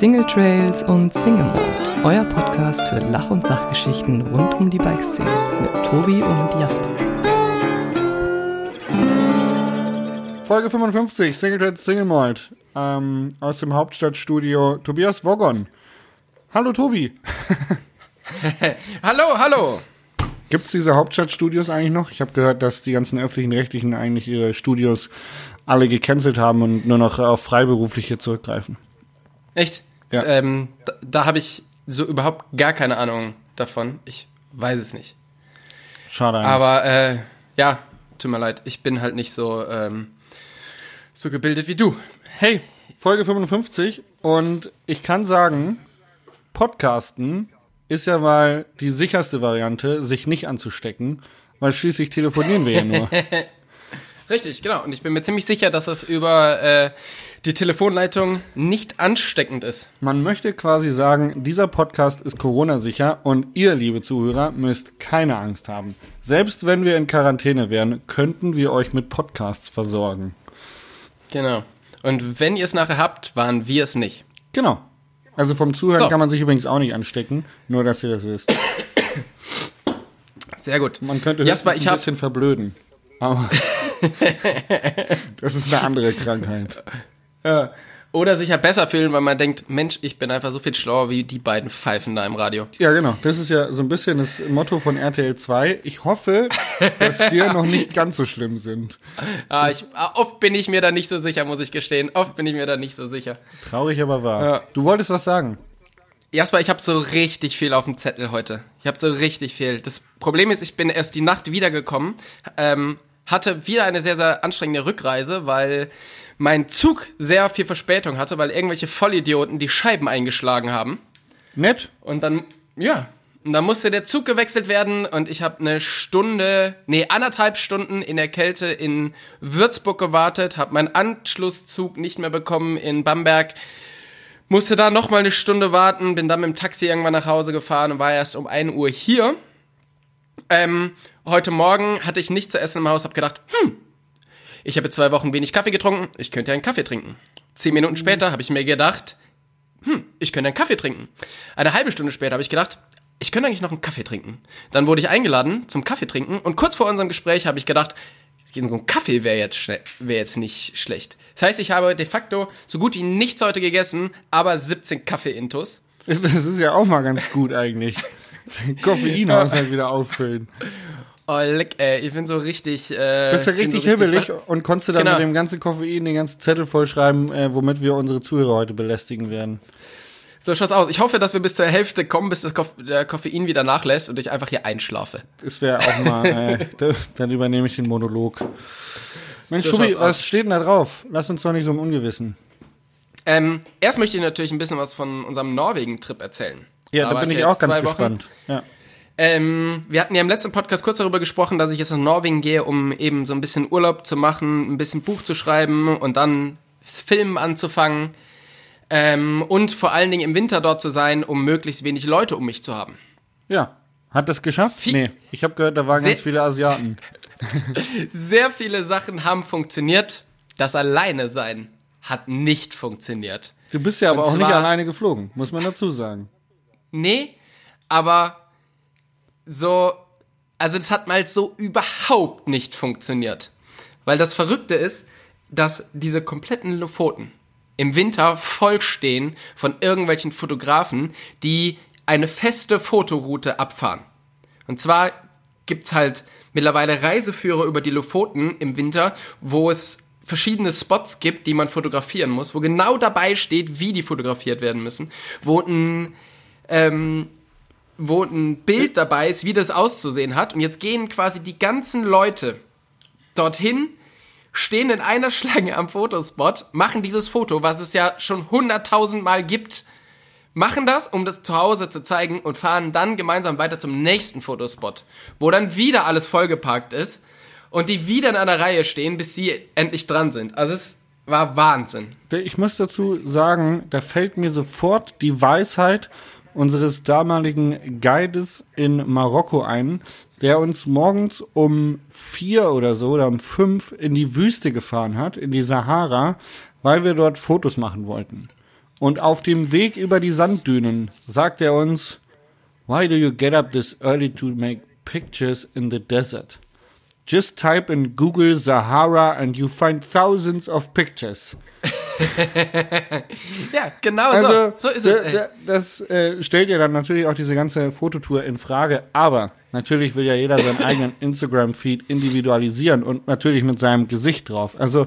Single Trails und Single Mode, euer Podcast für Lach- und Sachgeschichten rund um die Bikeszene mit Tobi und Jasper. Folge 55, Single Trails, Single Mode, ähm, aus dem Hauptstadtstudio Tobias Woggon. Hallo Tobi. hallo, hallo. Gibt es diese Hauptstadtstudios eigentlich noch? Ich habe gehört, dass die ganzen öffentlichen Rechtlichen eigentlich ihre Studios alle gecancelt haben und nur noch auf Freiberufliche zurückgreifen. Echt? Ja. Ähm, da da habe ich so überhaupt gar keine Ahnung davon. Ich weiß es nicht. Schade eigentlich. Aber äh, ja, tut mir leid. Ich bin halt nicht so, ähm, so gebildet wie du. Hey, Folge 55 und ich kann sagen, Podcasten ist ja mal die sicherste Variante, sich nicht anzustecken, weil schließlich telefonieren wir ja nur. Richtig, genau. Und ich bin mir ziemlich sicher, dass das über äh, die Telefonleitung nicht ansteckend ist. Man möchte quasi sagen, dieser Podcast ist Corona-sicher und ihr, liebe Zuhörer, müsst keine Angst haben. Selbst wenn wir in Quarantäne wären, könnten wir euch mit Podcasts versorgen. Genau. Und wenn ihr es nachher habt, waren wir es nicht. Genau. Also vom Zuhören So. kann man sich übrigens auch nicht anstecken, nur dass ihr das wisst. Sehr gut. Man könnte Jasper, ein bisschen verblöden. Aber das ist eine andere Krankheit. Oder sich halt besser fühlen, weil man denkt, Mensch, ich bin einfach so viel schlauer wie die beiden Pfeifen da im Radio. Ja, genau. Das ist ja so ein bisschen das Motto von RTL 2. Ich hoffe, dass wir noch nicht ganz so schlimm sind. Ah, ich, ah, oft bin ich mir da nicht so sicher, muss ich gestehen. Oft bin ich mir da nicht so sicher. Traurig, aber wahr. Ja. Du wolltest was sagen. Jasper, ich habe so richtig viel auf dem Zettel heute. Ich habe so richtig viel. Das Problem ist, ich bin erst die Nacht wiedergekommen, ähm, hatte wieder eine sehr, sehr anstrengende Rückreise, weil mein Zug sehr viel Verspätung hatte, weil irgendwelche Vollidioten die Scheiben eingeschlagen haben. Nett. Und dann, ja, und dann musste der Zug gewechselt werden und ich habe eine Stunde, nee, anderthalb Stunden in der Kälte in Würzburg gewartet, habe meinen Anschlusszug nicht mehr bekommen in Bamberg, musste da noch mal eine Stunde warten, bin dann mit dem Taxi irgendwann nach Hause gefahren und war erst um 1 Uhr hier. Ähm, heute Morgen hatte ich nichts zu essen im Haus, habe gedacht, hm, ich habe zwei Wochen wenig Kaffee getrunken, ich könnte ja einen Kaffee trinken. Zehn Minuten später habe ich mir gedacht, hm, ich könnte einen Kaffee trinken. Eine halbe Stunde später habe ich gedacht, ich könnte eigentlich noch einen Kaffee trinken. Dann wurde ich eingeladen zum Kaffee trinken und kurz vor unserem Gespräch habe ich gedacht, so ein Kaffee wäre jetzt, wär jetzt nicht schlecht. Das heißt, ich habe de facto so gut wie nichts heute gegessen, aber 17 Kaffee-Intus. Das ist ja auch mal ganz gut eigentlich. Den Koffeinhaushalt wieder auffüllen. Oh, leck, ey, ich bin so richtig. Äh, Bist du richtig so hibbelig und konntest du dann Genau. mit dem ganzen Koffein den ganzen Zettel vollschreiben, äh, womit wir unsere Zuhörer heute belästigen werden. So schaut's aus. Ich hoffe, dass wir bis zur Hälfte kommen, bis das Koff der Koffein wieder nachlässt und ich einfach hier einschlafe. Das wäre auch mal, äh, da- dann übernehme ich den Monolog. Mensch, So Schubi, was aus. steht denn da drauf? Lass uns doch nicht so im Ungewissen. Ähm, erst möchte ich natürlich ein bisschen was von unserem Norwegen-Trip erzählen. Ja, da war bin ich jetzt auch ganz zwei Wochen. gespannt. Ja. Ähm, wir hatten ja im letzten Podcast kurz darüber gesprochen, dass ich jetzt nach Norwegen gehe, um eben so ein bisschen Urlaub zu machen, ein bisschen Buch zu schreiben und dann Filmen anzufangen. Ähm, und vor allen Dingen im Winter dort zu sein, um möglichst wenig Leute um mich zu haben. ja. Hat das geschafft? Viel- nee. Ich habe gehört, da waren ganz viele Asiaten. Sehr viele Sachen haben funktioniert. Das Alleine sein hat nicht funktioniert. Du bist ja aber Und auch nicht alleine geflogen, muss man dazu sagen. Nee, aber so, also das hat mal so überhaupt nicht funktioniert. Weil das Verrückte ist, dass diese kompletten Lofoten im Winter vollstehen von irgendwelchen Fotografen, die eine feste Fotoroute abfahren. Und zwar gibt's halt mittlerweile Reiseführer über die Lofoten im Winter, wo es verschiedene Spots gibt, die man fotografieren muss, wo genau dabei steht, wie die fotografiert werden müssen, wo ein ähm, wo ein Bild dabei ist, wie das auszusehen hat. Und jetzt gehen quasi die ganzen Leute dorthin, stehen in einer Schlange am Fotospot, machen dieses Foto, was es ja schon hunderttausend Mal gibt, machen das, um das zu Hause zu zeigen und fahren dann gemeinsam weiter zum nächsten Fotospot, wo dann wieder alles vollgeparkt ist und die wieder in einer Reihe stehen, bis sie endlich dran sind. Also es war Wahnsinn. Ich muss dazu sagen, da fällt mir sofort die Weisheit unseres damaligen Guides in Marokko ein, der uns morgens um vier oder so oder um fünf in die Wüste gefahren hat, in die Sahara, weil wir dort Fotos machen wollten. Und auf dem Weg über die Sanddünen sagt er uns, Why do you get up this early to make pictures in the desert? Just type in Google Sahara and you find thousands of pictures. Ja, genau Also, so. So ist es, ey. da- Das äh, stellt ja dann natürlich auch diese ganze Fototour in Frage. Aber natürlich will ja jeder seinen eigenen Instagram-Feed individualisieren und natürlich mit seinem Gesicht drauf. Also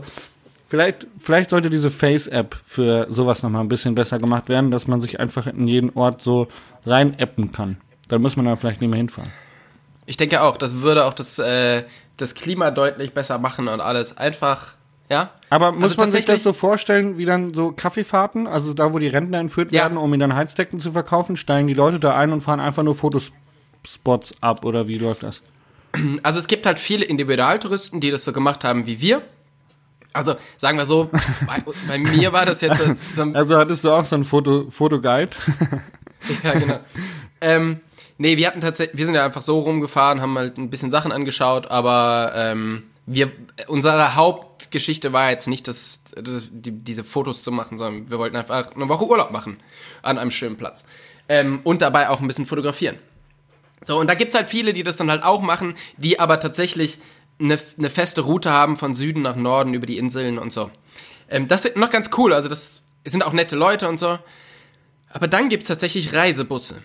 vielleicht, vielleicht sollte diese Face-App für sowas nochmal ein bisschen besser gemacht werden, dass man sich einfach in jeden Ort so rein appen kann. Dann muss man da vielleicht nicht mehr hinfahren. Ich denke auch, das würde auch das, äh, das Klima deutlich besser machen und alles. Einfach, ja. Aber muss Also man sich das so vorstellen, wie dann so Kaffeefahrten, also da, wo die Rentner entführt Ja. werden, um ihnen dann Heizdecken zu verkaufen, steigen die Leute da ein und fahren einfach nur Fotospots ab oder wie läuft das? Also es gibt halt viele Individualtouristen, die das so gemacht haben wie wir. Also sagen wir so, bei, bei mir war das jetzt so, so ein Also hattest du auch so einen Foto, Fotoguide? Ja, genau. ähm, nee, wir hatten tatsächlich, wir sind ja einfach so rumgefahren, haben halt ein bisschen Sachen angeschaut, aber ähm, wir, unsere Hauptgeschichte war jetzt nicht, das, das, die, diese Fotos zu machen, sondern wir wollten einfach eine Woche Urlaub machen an einem schönen Platz. Ähm, und dabei auch ein bisschen fotografieren. So, und da gibt's halt viele, die das dann halt auch machen, die aber tatsächlich eine, eine feste Route haben von Süden nach Norden über die Inseln und so. Ähm, das ist noch ganz cool, also das sind auch nette Leute und so. Aber dann gibt's tatsächlich Reisebusse.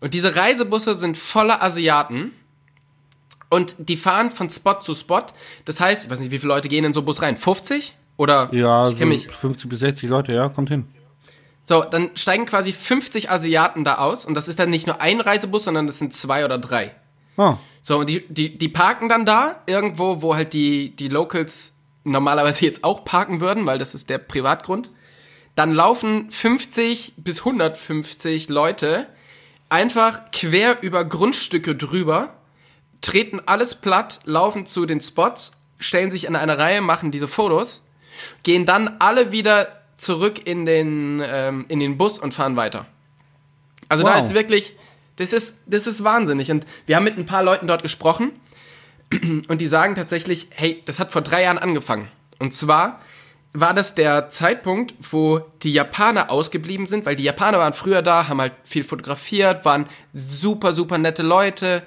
Und diese Reisebusse sind voller Asiaten. Und die fahren von Spot zu Spot. Das heißt, ich weiß nicht, wie viele Leute gehen in so einen Bus rein? 50? Oder? Ja, ich so mich. 50 bis 60 Leute, ja, kommt hin. So, dann steigen quasi 50 Asiaten da aus. Und das ist dann nicht nur ein Reisebus, sondern das sind zwei oder drei. Oh, So, und die, die, die parken dann da, irgendwo, wo halt die, die Locals normalerweise jetzt auch parken würden, weil das ist der Privatgrund. Dann laufen 50 bis 150 Leute einfach quer über Grundstücke drüber, treten alles platt, laufen zu den Spots, stellen sich in eine Reihe, machen diese Fotos, gehen dann alle wieder zurück in den, ähm, in den Bus und fahren weiter. Also da Wow. ist wirklich, das ist, das ist wahnsinnig. Und wir haben mit ein paar Leuten dort gesprochen und die sagen tatsächlich, hey, das hat vor drei Jahren angefangen. Und zwar war das der Zeitpunkt, wo die Japaner ausgeblieben sind, weil die Japaner waren früher da, haben halt viel fotografiert, waren super, super nette Leute.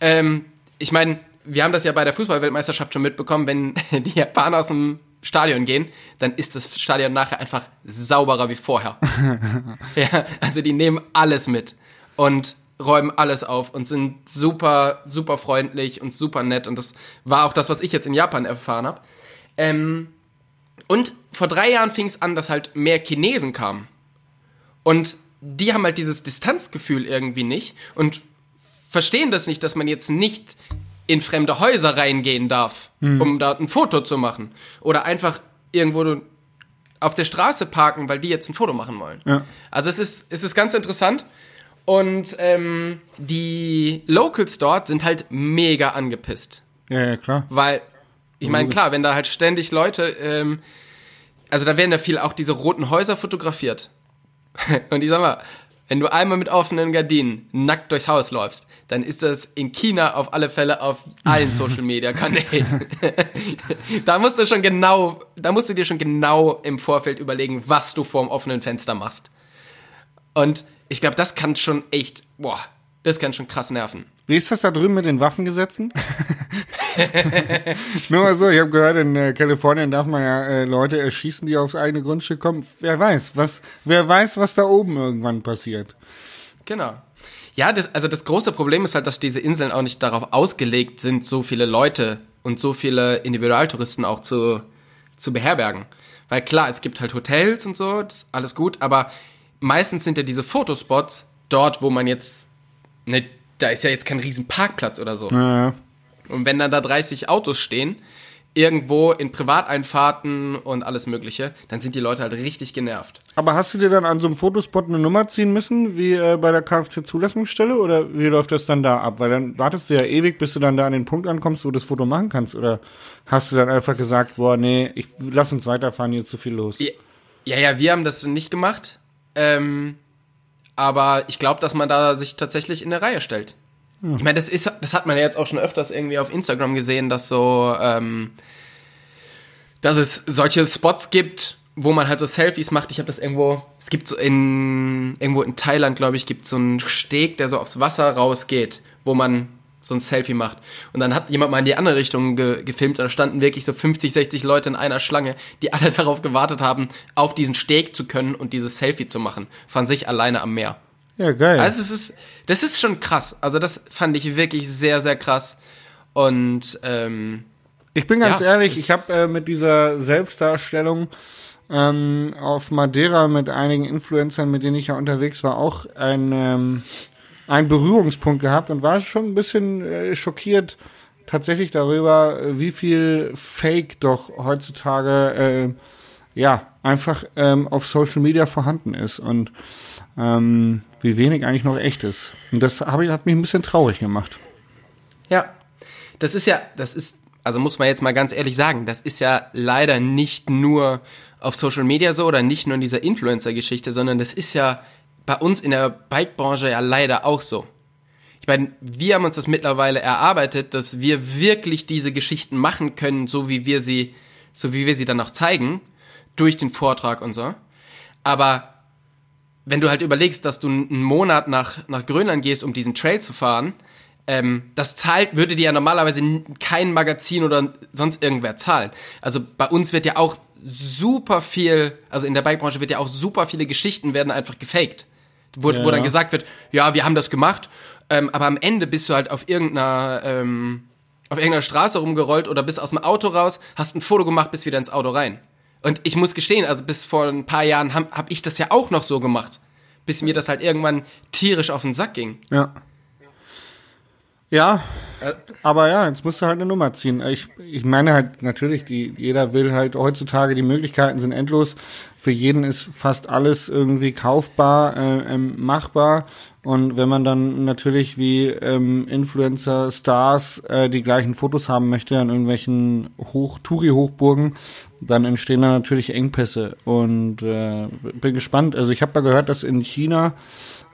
Ähm, ich meine, wir haben das ja bei der Fußballweltmeisterschaft schon mitbekommen, wenn die Japaner aus dem Stadion gehen, dann ist das Stadion nachher einfach sauberer wie vorher. ja, also die nehmen alles mit und räumen alles auf und sind super, super freundlich und super nett. Und das war auch das, was ich jetzt in Japan erfahren habe. Ähm, und vor drei Jahren fing es an, dass halt mehr Chinesen kamen. Und die haben halt dieses Distanzgefühl irgendwie nicht und verstehen das nicht, dass man jetzt nicht in fremde Häuser reingehen darf, um da ein Foto zu machen. Oder einfach irgendwo auf der Straße parken, weil die jetzt ein Foto machen wollen. Ja. Also es ist, es ist ganz interessant. Und ähm, die Locals dort sind halt mega angepisst. ja, ja, klar. Weil, ich meine, klar, wenn da halt ständig Leute, ähm, also da werden ja viel auch diese roten Häuser fotografiert. Und ich sag mal, wenn du einmal mit offenen Gardinen nackt durchs Haus läufst, dann ist das in China auf alle Fälle auf allen Social Media Kanälen. da musst du schon genau, da musst du dir schon genau im Vorfeld überlegen, was du vorm offenen Fenster machst. Und ich glaube, das kann schon echt, boah, das kann schon krass nerven. Wie ist das da drüben mit den Waffengesetzen? Nur mal so, ich habe gehört, in äh, Kalifornien darf man ja äh, Leute erschießen, die aufs eigene Grundstück kommen. Wer weiß, was, wer weiß, was da oben irgendwann passiert. Genau. Ja, das, also das große Problem ist halt, dass diese Inseln auch nicht darauf ausgelegt sind, so viele Leute und so viele Individualtouristen auch zu, zu beherbergen. Weil klar, es gibt halt Hotels und so, das ist alles gut, aber meistens sind ja diese Fotospots dort, wo man jetzt, ne, da ist ja jetzt kein riesen Parkplatz oder so. Ja, Und wenn dann da 30 Autos stehen, irgendwo in Privateinfahrten und alles mögliche, dann sind die Leute halt richtig genervt. Aber hast du dir dann an so einem Fotospot eine Nummer ziehen müssen, wie äh, bei der Kfz-Zulassungsstelle? Oder wie läuft das dann da ab? Weil dann wartest du ja ewig, bis du dann da an den Punkt ankommst, wo du das Foto machen kannst. Oder hast du dann einfach gesagt, boah, nee, ich, lass uns weiterfahren, hier ist zu viel los. Ja, ja, ja, wir haben das nicht gemacht. Ähm, aber ich glaube, dass man da sich tatsächlich in eine Reihe stellt. Ich meine, das ist, das hat man ja jetzt auch schon öfters irgendwie auf Instagram gesehen, dass so, ähm, dass es solche Spots gibt, wo man halt so Selfies macht. Ich habe das irgendwo, es gibt so in, irgendwo in Thailand, glaube ich, gibt so einen Steg, der so aufs Wasser rausgeht, wo man so ein Selfie macht. Und dann hat jemand mal in die andere Richtung ge gefilmt, da standen wirklich so 50, 60 Leute in einer Schlange, die alle darauf gewartet haben, auf diesen Steg zu können und dieses Selfie zu machen, von sich alleine am Meer. Ja, geil. Also es ist, das ist schon krass. Also das fand ich wirklich sehr, sehr krass. Und ähm, Ich bin ganz Ja, ehrlich, ich habe äh, mit dieser Selbstdarstellung ähm, auf Madeira mit einigen Influencern, mit denen ich ja unterwegs war, auch ein, ähm, einen Berührungspunkt gehabt und war schon ein bisschen äh, schockiert tatsächlich darüber, wie viel Fake doch heutzutage äh, ja einfach ähm, auf Social Media vorhanden ist und ähm, wie wenig eigentlich noch echt ist. Und das hab hat mich ein bisschen traurig gemacht. Ja, das ist ja, das ist, also muss man jetzt mal ganz ehrlich sagen, das ist ja leider nicht nur auf Social Media so oder nicht nur in dieser Influencer-Geschichte, sondern das ist ja bei uns in der Bike-Branche ja leider auch so. Ich meine, wir haben uns das mittlerweile erarbeitet, dass wir wirklich diese Geschichten machen können, so wie wir sie, so wie wir sie dann auch zeigen, durch den Vortrag und so. Aber wenn du halt überlegst, dass du einen Monat nach, nach Grönland gehst, um diesen Trail zu fahren, ähm, das zahlt, würde dir ja normalerweise kein Magazin oder sonst irgendwer zahlen. Also bei uns wird ja auch super viel, also in der Bikebranche wird ja auch super viele Geschichten werden einfach gefaked. Wo, Ja. wo dann gesagt wird, ja, wir haben das gemacht, ähm, aber am Ende bist du halt auf irgendeiner, ähm, auf irgendeiner Straße rumgerollt oder bist aus dem Auto raus, hast ein Foto gemacht, bist wieder ins Auto rein. Und ich muss gestehen, also bis vor ein paar Jahren habe hab ich das ja auch noch so gemacht. Bis mir das halt irgendwann tierisch auf den Sack ging. Ja. Ja, Äh, aber ja, jetzt musst du halt eine Nummer ziehen. Ich, ich meine halt natürlich, die, jeder will halt heutzutage, die Möglichkeiten sind endlos. Für jeden ist fast alles irgendwie kaufbar, äh, ähm, machbar. Und wenn man dann natürlich wie ähm, Influencer, Stars äh, die gleichen Fotos haben möchte an irgendwelchen Hoch Touri-Hochburgen, dann entstehen da natürlich Engpässe. Und äh, bin gespannt. Also ich habe mal gehört, dass in China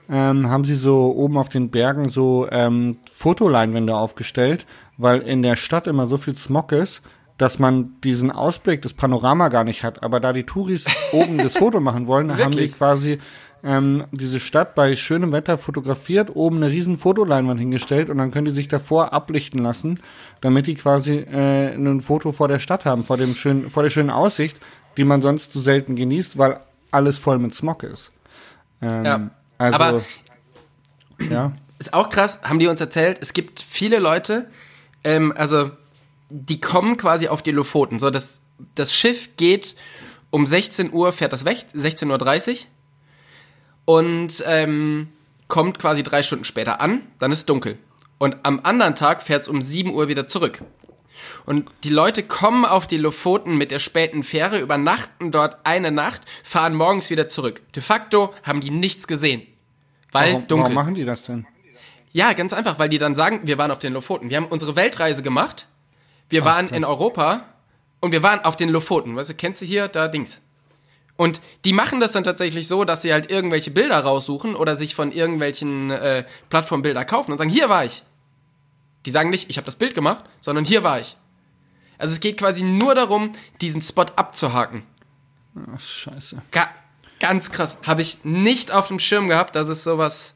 ähm, haben sie so oben auf den Bergen so ähm, Fotoleinwände aufgestellt, weil in der Stadt immer so viel Smog ist, dass man diesen Ausblick, das Panorama gar nicht hat. Aber da die Touris oben das Foto machen wollen, haben die quasi ähm, diese Stadt bei schönem Wetter fotografiert, oben eine riesen Fotoleinwand hingestellt und dann können die sich davor ablichten lassen, damit die quasi äh, ein Foto vor der Stadt haben, vor dem schönen, vor der schönen Aussicht, die man sonst so selten genießt, weil alles voll mit Smog ist. Ähm, Ja. Also, Aber- ja. Ist auch krass, haben die uns erzählt, es gibt viele Leute, ähm, also die kommen quasi auf die Lofoten. So, das, das Schiff geht um 16 Uhr, fährt das weg, 16.30 Uhr und ähm, kommt quasi drei Stunden später an, dann ist dunkel. Und am anderen Tag fährt es um 7 Uhr wieder zurück. Und die Leute kommen auf die Lofoten mit der späten Fähre, übernachten dort eine Nacht, fahren morgens wieder zurück. De facto haben die nichts gesehen. Weil Warum, dunkel. warum machen die das denn? Ja, ganz einfach, weil die dann sagen, wir waren auf den Lofoten. Wir haben unsere Weltreise gemacht. Wir waren in Europa und wir waren auf den Lofoten. Weißt du, kennst du hier da Dings? Und die machen das dann tatsächlich so, dass sie halt irgendwelche Bilder raussuchen oder sich von irgendwelchen äh, Plattformen Bilder kaufen und sagen, hier war ich. Die sagen nicht, ich habe das Bild gemacht, sondern hier war ich. Also es geht quasi nur darum, diesen Spot abzuhaken. Ach, scheiße. Ga ganz krass. Habe ich nicht auf dem Schirm gehabt, dass es sowas,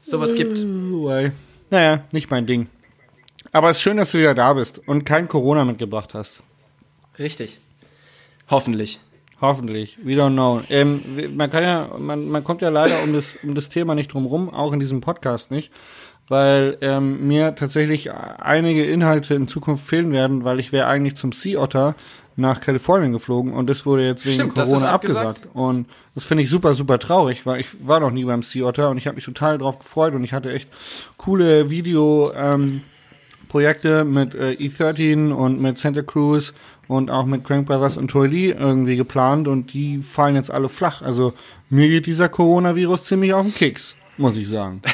sowas gibt. Uai. Naja, nicht mein Ding. Aber es ist schön, dass du wieder da bist und kein Corona mitgebracht hast. Richtig. Hoffentlich. Hoffentlich. We don't know. Ähm, man kann ja, man, man kommt ja leider um das, um das Thema nicht drum rum, auch in diesem Podcast nicht, weil ähm, mir tatsächlich einige Inhalte in Zukunft fehlen werden, weil ich wäre eigentlich zum Sea Otter nach Kalifornien geflogen und das wurde jetzt wegen Stimmt, Corona abgesagt. abgesagt. Und das finde ich super, super traurig, weil ich war noch nie beim Sea Otter und ich habe mich total drauf gefreut und ich hatte echt coole Video, ähm, Projekte mit äh, E13 und mit Santa Cruz und auch mit Crank Brothers und Toy Lee irgendwie geplant und die fallen jetzt alle flach. Also mir geht dieser Coronavirus ziemlich auf den Keks, muss ich sagen.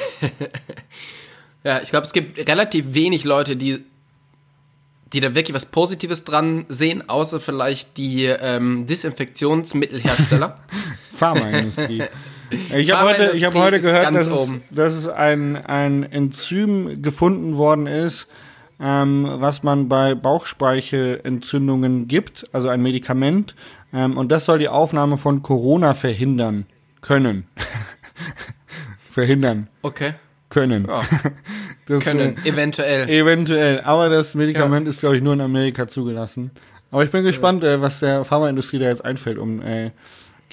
Ja, ich glaube, es gibt relativ wenig Leute, die, die da wirklich was Positives dran sehen, außer vielleicht die ähm, Desinfektionsmittelhersteller. Pharmaindustrie. Ich habe heute, ich hab heute gehört, dass es, dass es ein, ein Enzym gefunden worden ist, ähm, was man bei Bauchspeichelentzündungen gibt, also ein Medikament. Ähm, und das soll die Aufnahme von Corona verhindern können. verhindern Okay. können. Ja. Das, Können, äh, eventuell. Eventuell, aber das Medikament ist, glaube ich, nur in Amerika zugelassen. Aber ich bin gespannt, äh, was der Pharmaindustrie da jetzt einfällt, um äh,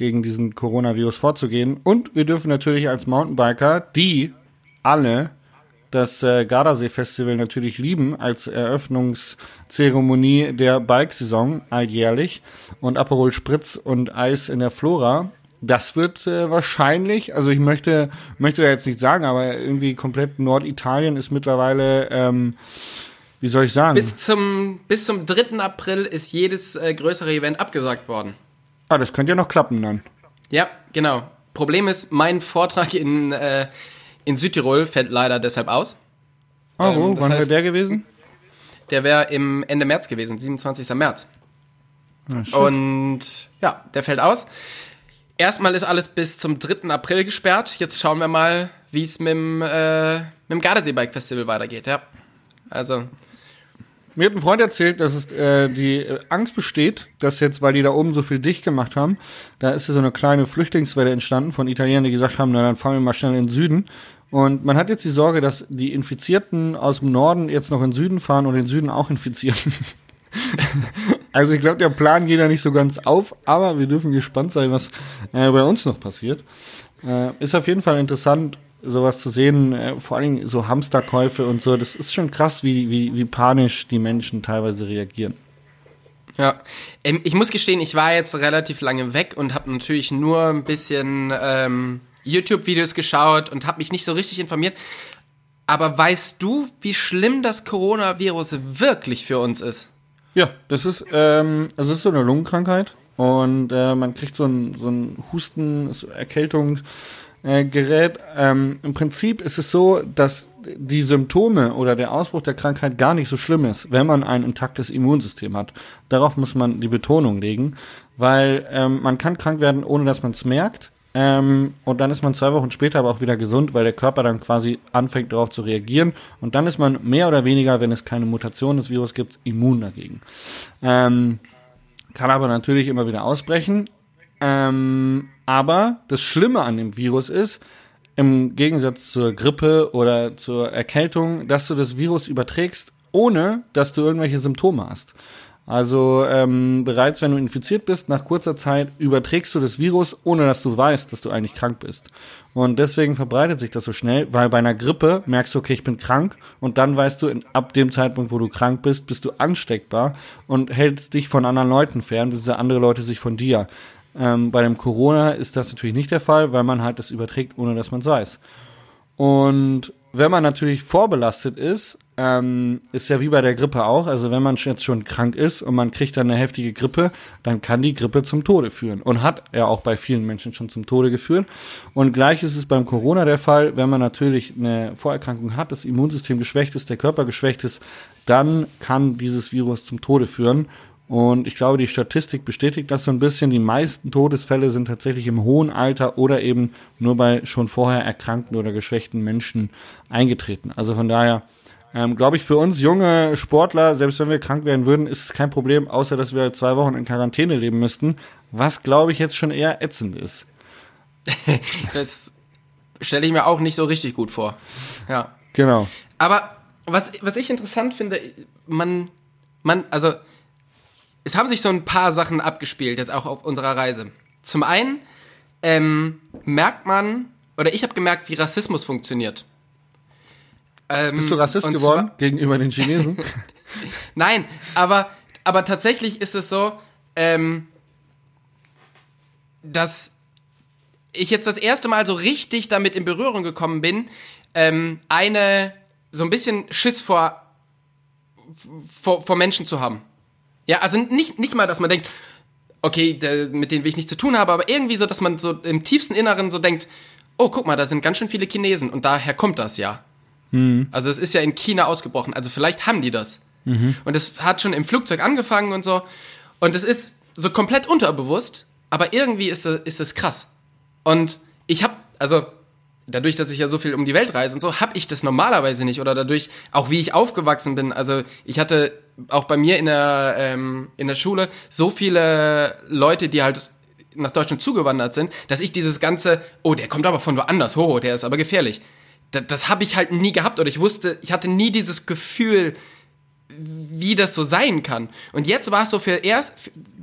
gegen diesen Coronavirus vorzugehen. Und wir dürfen natürlich als Mountainbiker, die alle das äh, Gardasee-Festival natürlich lieben, als Eröffnungszeremonie der Bikesaison alljährlich und Aperol Spritz und Eis in der Flora. Das wird äh, wahrscheinlich, also ich möchte möchte jetzt nicht sagen, aber irgendwie komplett Norditalien ist mittlerweile, ähm, wie soll ich sagen? Bis zum, bis zum 3. April ist jedes äh, größere Event abgesagt worden. Ah, das könnte ja noch klappen dann. Ja, genau. Problem ist, mein Vortrag in, äh, in Südtirol fällt leider deshalb aus. Oh, Ähm, das Wann wäre der gewesen? Der wäre im Ende März gewesen, 27. März. Ah, shit. Und ja, der fällt aus. Erstmal ist alles bis zum 3. April gesperrt. Jetzt schauen wir mal, wie es mit dem, äh, mit dem Gardasee Bike Festival weitergeht, ja. Also, Mir hat ein Freund erzählt, dass es äh, die Angst besteht, dass jetzt, weil die da oben so viel dicht gemacht haben, da ist so eine kleine Flüchtlingswelle entstanden von Italienern, die gesagt haben, na dann fahren wir mal schnell in den Süden. Und man hat jetzt die Sorge, dass die Infizierten aus dem Norden jetzt noch in den Süden fahren und den Süden auch infizieren. also ich glaube, der Plan geht da nicht so ganz auf, aber wir dürfen gespannt sein, was äh, bei uns noch passiert. Äh, ist auf jeden Fall interessant, sowas zu sehen, äh, vor allem so Hamsterkäufe und so. Das ist schon krass, wie, wie, wie panisch die Menschen teilweise reagieren. ja. Ähm, ich muss gestehen, ich war jetzt relativ lange weg und habe natürlich nur ein bisschen ähm, YouTube-Videos geschaut und habe mich nicht so richtig informiert. Aber weißt du, wie schlimm das Coronavirus wirklich für uns ist? Ja, das ist, ähm, also es ist so eine Lungenkrankheit und äh, man kriegt so ein, so Husten, so Erkältungsgerät. Äh, Gerät. ähm, Im Prinzip ist es so, dass die Symptome oder der Ausbruch der Krankheit gar nicht so schlimm ist, wenn man ein intaktes Immunsystem hat. Darauf muss man die Betonung legen, weil ähm, man kann krank werden, ohne dass man es merkt. Ähm, und dann ist man zwei Wochen später aber auch wieder gesund, weil der Körper dann quasi anfängt darauf zu reagieren. Und dann ist man mehr oder weniger, wenn es keine Mutation des Virus gibt, immun dagegen. Ähm, kann aber natürlich immer wieder ausbrechen. Ähm, aber das Schlimme an dem Virus ist, im Gegensatz zur Grippe oder zur Erkältung, dass du das Virus überträgst, ohne dass du irgendwelche Symptome hast. Also ähm, bereits wenn du infiziert bist, nach kurzer Zeit überträgst du das Virus, ohne dass du weißt, dass du eigentlich krank bist. Und deswegen verbreitet sich das so schnell, weil bei einer Grippe merkst du, okay, ich bin krank und dann weißt du, ab dem Zeitpunkt, wo du krank bist, bist du ansteckbar und hältst dich von anderen Leuten fern, bis andere Leute sich von dir. Ähm, bei dem Corona ist das natürlich nicht der Fall, weil man halt das überträgt, ohne dass man es weiß. Und wenn man natürlich vorbelastet ist, ähm, ist ja wie bei der Grippe auch, also wenn man jetzt schon krank ist und man kriegt dann eine heftige Grippe, dann kann die Grippe zum Tode führen und hat ja auch bei vielen Menschen schon zum Tode geführt. Und gleich ist es beim Corona der Fall, wenn man natürlich eine Vorerkrankung hat, das Immunsystem geschwächt ist, der Körper geschwächt ist, dann kann dieses Virus zum Tode führen. Und ich glaube, die Statistik bestätigt das so ein bisschen. Die meisten Todesfälle sind tatsächlich im hohen Alter oder eben nur bei schon vorher erkrankten oder geschwächten Menschen eingetreten. Also von daher ähm, glaube ich, für uns junge Sportler, selbst wenn wir krank werden würden, ist es kein Problem, außer dass wir zwei Wochen in Quarantäne leben müssten, was glaube ich jetzt schon eher ätzend ist. Das stelle ich mir auch nicht so richtig gut vor. Ja. Genau. Aber was, was ich interessant finde, man, man, also, es haben sich so ein paar Sachen abgespielt, jetzt auch auf unserer Reise. Zum einen ähm, merkt man, oder ich habe gemerkt, wie Rassismus funktioniert. Ähm, Bist du Rassist geworden gegenüber den Chinesen? Nein, aber, aber tatsächlich ist es so, ähm, dass ich jetzt das erste Mal so richtig damit in Berührung gekommen bin, ähm, eine so ein bisschen Schiss vor, vor, vor Menschen zu haben. Ja, also nicht, nicht mal, dass man denkt, okay, der, mit denen will ich nichts zu tun haben, aber irgendwie so, dass man so im tiefsten Inneren so denkt, oh, guck mal, da sind ganz schön viele Chinesen und daher kommt das ja. Also es ist ja in China ausgebrochen, also vielleicht haben die das. Und es hat schon im Flugzeug angefangen und so. Und es ist so komplett unterbewusst, aber irgendwie ist es, ist es krass. Und ich habe, also dadurch, dass ich ja so viel um die Welt reise und so, habe ich das normalerweise nicht. Oder dadurch, auch wie ich aufgewachsen bin. Also ich hatte auch bei mir in der, ähm, in der Schule so viele Leute, die halt nach Deutschland zugewandert sind, dass ich dieses ganze, oh, der kommt aber von woanders, hoho, der ist aber gefährlich. Das, das habe ich halt nie gehabt oder ich wusste, ich hatte nie dieses Gefühl, wie das so sein kann. Und jetzt war es so für erst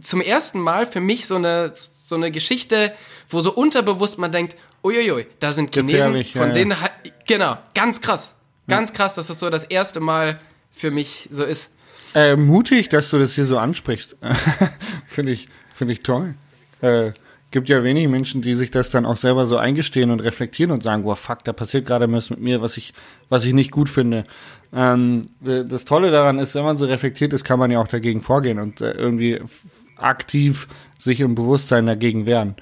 zum ersten Mal für mich so eine so eine Geschichte, wo so unterbewusst man denkt, uiuiui, da sind Chinesen, ja, von ja. denen ha- genau, ganz krass. Ganz krass, dass das so das erste Mal für mich so ist. Äh, mutig, dass du das hier so ansprichst. Finde ich, finde ich toll. Äh, gibt ja wenig Menschen, die sich das dann auch selber so eingestehen und reflektieren und sagen, boah, fuck, da passiert gerade was mit mir, was ich, was ich nicht gut finde. Ähm, äh, das Tolle daran ist, wenn man so reflektiert ist, kann man ja auch dagegen vorgehen und äh, irgendwie aktiv sich im Bewusstsein dagegen wehren.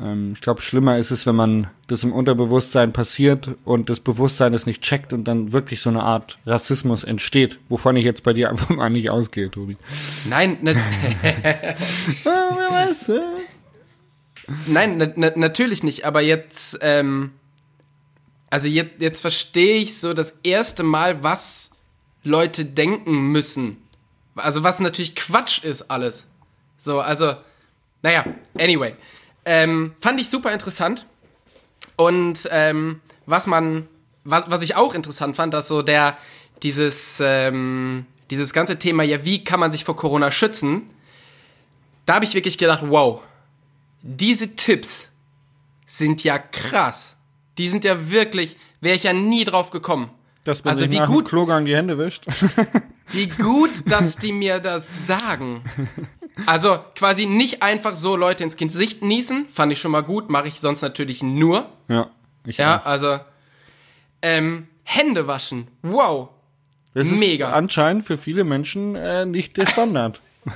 Ähm, ich glaube, schlimmer ist es, wenn man das im Unterbewusstsein passiert und das Bewusstsein es nicht checkt und dann wirklich so eine Art Rassismus entsteht, wovon ich jetzt bei dir einfach mal nicht ausgehe, Tobi. Nein, ne, nein, na, na, natürlich nicht, aber jetzt, ähm, also jetzt, jetzt verstehe ich so das erste Mal, was Leute denken müssen. Also was natürlich Quatsch ist alles. So, also, naja, anyway. Ähm, fand ich super interessant. Und ähm, was man, was, was ich auch interessant fand, dass so der, dieses, ähm, dieses ganze Thema, ja, wie kann man sich vor Corona schützen? Da habe ich wirklich gedacht, wow, diese Tipps sind ja krass. Die sind ja wirklich, wäre ich ja nie drauf gekommen. Dass man Also sich wie nach gut- Klogang die Hände wischt. Wie gut, dass die mir das sagen. Also quasi nicht einfach so Leute ins Gesicht niesen, fand ich schon mal gut, mache ich sonst natürlich nur. ja, ich Ja, auch. also ähm, Hände waschen. Wow. Das ist mega. anscheinend für viele Menschen äh, nicht der Standard.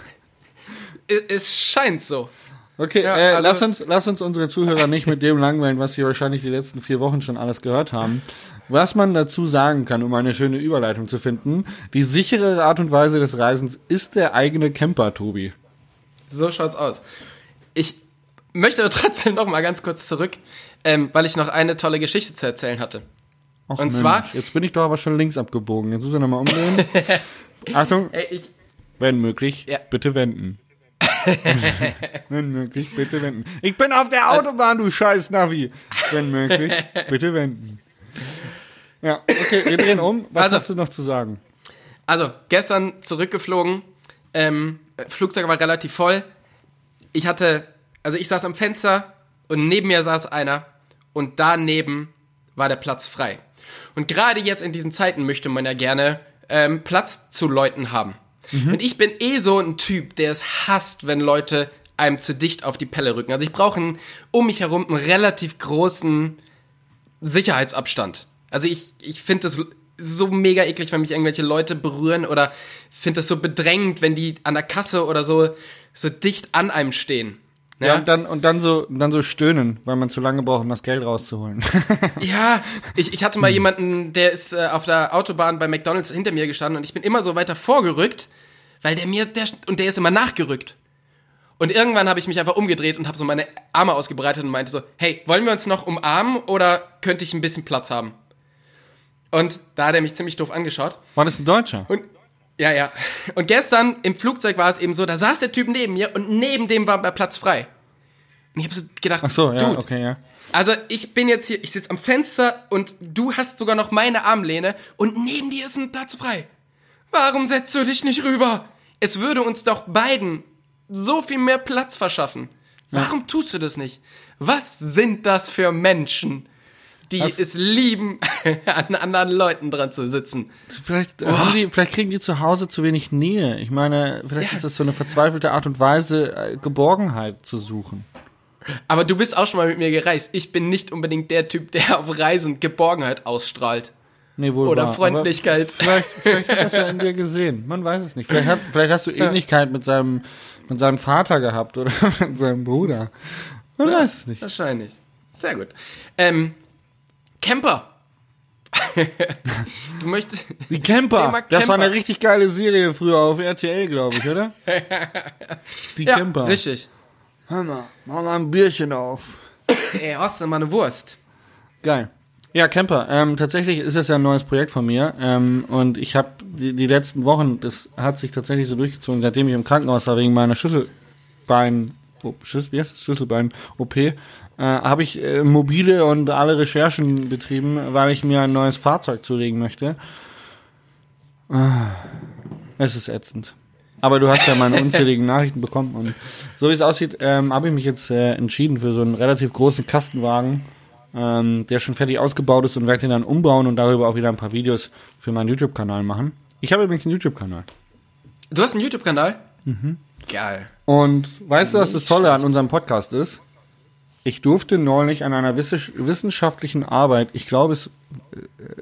Es, es scheint so. Okay, Ja, äh, also- lass, uns, lass uns unsere Zuhörer nicht mit dem langweilen, was sie wahrscheinlich die letzten vier Wochen schon alles gehört haben. Was man dazu sagen kann, um eine schöne Überleitung zu finden, die sichere Art und Weise des Reisens ist der eigene Camper, Tobi. So schaut's aus. Ich möchte aber trotzdem noch mal ganz kurz zurück, ähm, weil ich noch eine tolle Geschichte zu erzählen hatte. Och, Und zwar- Jetzt bin ich doch aber schon links abgebogen. Jetzt muss ich nochmal umdrehen. Achtung, Ey, ich, wenn möglich, Ja. bitte wenden. wenn möglich, bitte wenden. Ich bin auf der Autobahn, du scheiß Navi. Wenn möglich, bitte wenden. Ja, okay, wir drehen um. Was Also- hast du noch zu sagen? Also, gestern zurückgeflogen. Ähm, Flugzeug war relativ voll. Ich hatte, also ich saß am Fenster und neben mir saß einer und daneben war der Platz frei. Und gerade jetzt in diesen Zeiten möchte man ja gerne ähm, Platz zu Leuten haben. Und ich bin eh so ein Typ, der es hasst, wenn Leute einem zu dicht auf die Pelle rücken. Also ich brauche um mich herum einen relativ großen Sicherheitsabstand. Also ich, ich finde das so mega eklig, wenn mich irgendwelche Leute berühren oder finde das so bedrängend, wenn die an der Kasse oder so, so dicht an einem stehen. Ja, und dann, und dann so, dann so stöhnen, weil man zu lange braucht, um das Geld rauszuholen. Ja, ich, ich hatte mal jemanden, der ist äh, auf der Autobahn bei McDonalds hinter mir gestanden und ich bin immer so weiter vorgerückt, weil der mir, der, und der ist immer nachgerückt. Und irgendwann habe ich mich einfach umgedreht und habe so meine Arme ausgebreitet und meinte so, hey, wollen wir uns noch umarmen oder könnte ich ein bisschen Platz haben? Und da hat er mich ziemlich doof angeschaut. War das ein Deutscher? Und ja, ja. Und gestern im Flugzeug war es eben so, da saß der Typ neben mir und neben dem war der Platz frei. Und ich habe so gedacht, Ach so, ja, Dude, okay, ja. also ich bin jetzt hier, ich sitze am Fenster und du hast sogar noch meine Armlehne und neben dir ist ein Platz frei. Warum setzt du dich nicht rüber? Es würde uns doch beiden so viel mehr Platz verschaffen. Warum tust du das nicht? Was sind das für Menschen, die Was? es lieben, an anderen Leuten dran zu sitzen? Vielleicht, äh, haben die, vielleicht kriegen die zu Hause zu wenig Nähe. Ich meine, vielleicht Ja. ist das so eine verzweifelte Art und Weise, äh, Geborgenheit zu suchen. Aber du bist auch schon mal mit mir gereist. Ich bin nicht unbedingt der Typ, der auf Reisen Geborgenheit ausstrahlt. Nee, wohl Oder wahr. Freundlichkeit. Aber Vielleicht, vielleicht hat das ja in dir gesehen. Man weiß es nicht. Vielleicht, hat, vielleicht hast du Ähnlichkeit mit seinem, mit seinem Vater gehabt oder mit seinem Bruder. Man weiß es nicht. Wahrscheinlich. Sehr gut. Ähm, Camper. du möchtest. Die Camper. Thema Das war eine Camper. richtig geile Serie früher auf RTL, glaube ich, oder? Die Ja, Camper. richtig. Hör mal, mach mal ein Bierchen auf. Ey, hast du mal eine Wurst? Geil. Ja, Camper. Ähm, tatsächlich ist es ja ein neues Projekt von mir. Ähm, und ich habe die, die letzten Wochen, das hat sich tatsächlich so durchgezogen, seitdem ich im Krankenhaus war wegen meiner Schüsselbein, oh, Schüssel, wie heißt das? Schüsselbein-OP, äh, habe ich äh, mobile und alle Recherchen betrieben, weil ich mir ein neues Fahrzeug zulegen möchte. Ah, es ist ätzend. Aber du hast ja meine unzähligen Nachrichten bekommen und so wie es aussieht, ähm, habe ich mich jetzt äh, entschieden für so einen relativ großen Kastenwagen, ähm, der schon fertig ausgebaut ist und werde den dann umbauen und darüber auch wieder ein paar Videos für meinen YouTube-Kanal machen. Ich habe übrigens einen YouTube-Kanal. Du hast einen YouTube-Kanal? Mhm. Geil. Und weißt du, was das Tolle an unserem Podcast ist? Ich durfte neulich an einer wiss- wissenschaftlichen Arbeit, ich glaube es,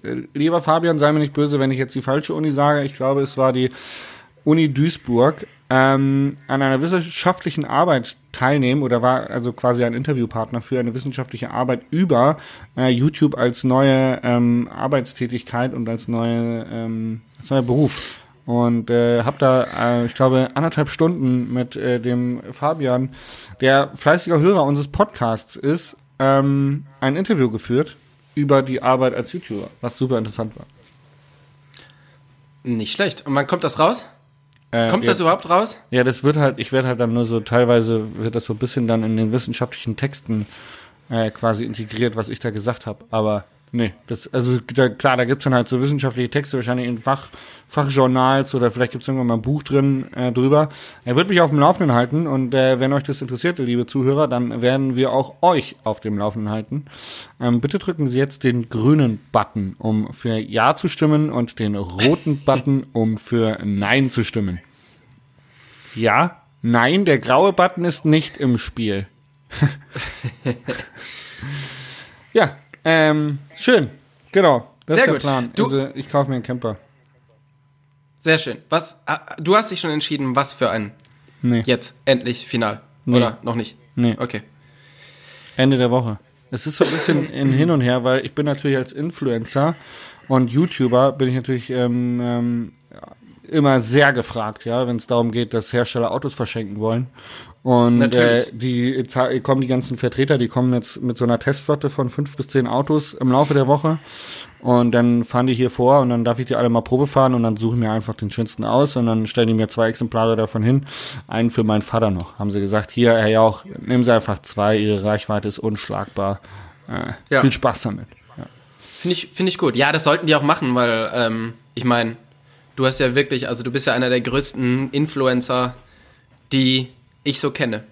äh, lieber Fabian, sei mir nicht böse, wenn ich jetzt die falsche Uni sage, ich glaube es war die Uni Duisburg, ähm, an einer wissenschaftlichen Arbeit teilnehmen oder war also quasi ein Interviewpartner für eine wissenschaftliche Arbeit über äh, YouTube als neue ähm, Arbeitstätigkeit und als neue ähm, als neuer Beruf und äh, habe da, äh, ich glaube, anderthalb Stunden mit äh, dem Fabian, der fleißiger Hörer unseres Podcasts ist, ähm, ein Interview geführt über die Arbeit als YouTuber, was super interessant war. Nicht schlecht. Und wann kommt das raus? Äh, Kommt ja, das überhaupt raus? Ja, das wird halt, ich werde halt dann nur so, teilweise wird das so ein bisschen dann in den wissenschaftlichen Texten äh, quasi integriert, was ich da gesagt habe. Aber nee, das, also da, klar, da gibt's dann halt so wissenschaftliche Texte, wahrscheinlich in Fach, Fachjournals oder vielleicht gibt's irgendwann mal ein Buch drin äh, drüber. Er wird mich auf dem Laufenden halten und äh, wenn euch das interessiert, liebe Zuhörer, dann werden wir auch euch auf dem Laufenden halten. Ähm, bitte drücken Sie jetzt den grünen Button, um für Ja zu stimmen und den roten Button, um für Nein zu stimmen. Ja, nein, der graue Button ist nicht im Spiel. ja, ähm, schön. Genau. Das Sehr ist der gut. Plan. Du- also, ich kaufe mir einen Camper. Sehr schön. Was? ah, Du hast dich schon entschieden, was für einen? Nee, Jetzt, endlich, final. Nee. Oder noch nicht? nee, Okay. Ende der Woche. Es ist so ein bisschen in hin und her, weil ich bin natürlich als Influencer und YouTuber bin ich natürlich ähm, ähm, immer sehr gefragt, ja, wenn es darum geht, dass Hersteller Autos verschenken wollen. Und äh, Natürlich. die za- kommen die ganzen Vertreter, die kommen jetzt mit so einer Testflotte von fünf bis zehn Autos im Laufe der Woche. Und dann fahren die hier vor und dann darf ich die alle mal Probe fahren und dann suche ich mir einfach den schönsten aus und dann stellen die mir zwei Exemplare davon hin. Einen für meinen Vater noch. Haben sie gesagt, hier, Herr Jauch, nehmen Sie einfach zwei, Ihre Reichweite ist unschlagbar. Äh, Ja. Viel Spaß damit. Ja. Finde ich, finde ich gut. Ja, das sollten die auch machen, weil, ähm, ich meine, du hast ja wirklich, also du bist ja einer der größten Influencer, die ich so kenne.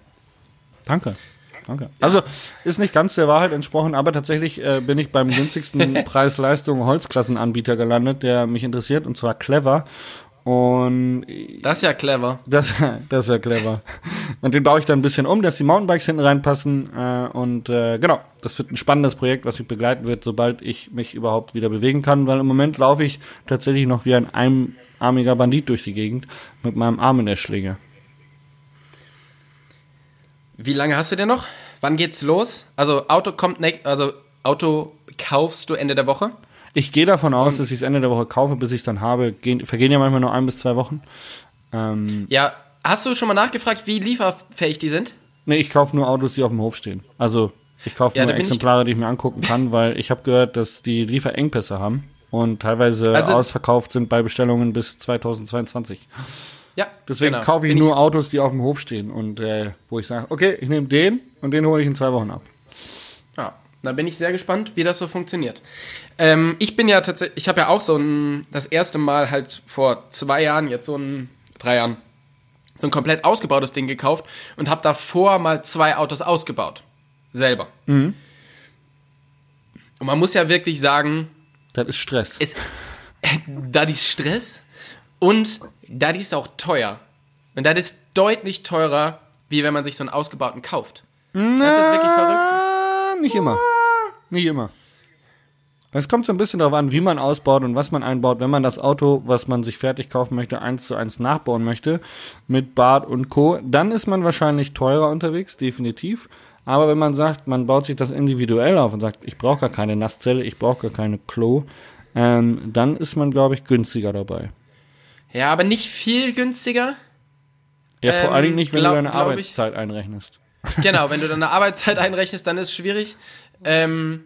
Danke. Danke. Also ist nicht ganz der Wahrheit entsprochen, aber tatsächlich äh, bin ich beim günstigsten Preis-Leistung Holzklassenanbieter gelandet, der mich interessiert, und zwar Clever. Und Das ist ja clever. das, das ist ja clever. Und den baue ich dann ein bisschen um, dass die Mountainbikes hinten reinpassen. Äh, und äh, genau, das wird ein spannendes Projekt, was mich begleiten wird, sobald ich mich überhaupt wieder bewegen kann, weil im Moment laufe ich tatsächlich noch wie ein einarmiger Bandit durch die Gegend mit meinem Arm in der Schlinge. Wie lange hast du denn noch? Wann geht's los? Also Auto kommt ne also Auto kaufst du Ende der Woche? Ich gehe davon aus, dass ich es Ende der Woche kaufe, bis ich es dann habe. Gehen, vergehen ja manchmal nur ein bis zwei Wochen. Ähm, Ja, hast du schon mal nachgefragt, wie lieferfähig die sind? nee, ich kaufe nur Autos, die auf dem Hof stehen. Also ich kaufe Ja, nur bin ich- Exemplare, die ich mir angucken kann, weil ich habe gehört, dass die Lieferengpässe haben und teilweise Also- ausverkauft sind bei Bestellungen bis 2022. Ja, Deswegen genau. kaufe ich Bin nur Autos, die auf dem Hof stehen und äh, wo ich sage, okay, ich nehme den und den hole ich in zwei Wochen ab. Ja, da bin ich sehr gespannt, wie das so funktioniert. Ähm, ich bin ja tatsächlich, ich habe ja auch so ein, das erste Mal halt vor zwei Jahren, jetzt so ein, drei Jahren, so ein komplett ausgebautes Ding gekauft und habe davor mal zwei Autos ausgebaut. Selber. Und man muss ja wirklich sagen, Das ist Stress. es, da ist Stress und da ist auch teuer. Und das ist deutlich teurer, wie wenn man sich so einen ausgebauten kauft. Das ist wirklich verrückt. Nicht immer. Nicht immer. Es kommt so ein bisschen darauf an, wie man ausbaut und was man einbaut. Wenn man das Auto, was man sich fertig kaufen möchte, eins zu eins nachbauen möchte, mit Bad und Co., dann ist man wahrscheinlich teurer unterwegs, definitiv. Aber wenn man sagt, man baut sich das individuell auf und sagt, ich brauche gar keine Nasszelle, ich brauche gar keine Klo, ähm, dann ist man, glaube ich, günstiger dabei. Ja, aber nicht viel günstiger. Ja, vor Ähm, allen Dingen nicht, wenn glaub- du deine glaub ich- Arbeitszeit einrechnest. Genau, wenn du deine Arbeitszeit einrechnest, dann ist es schwierig. Ähm,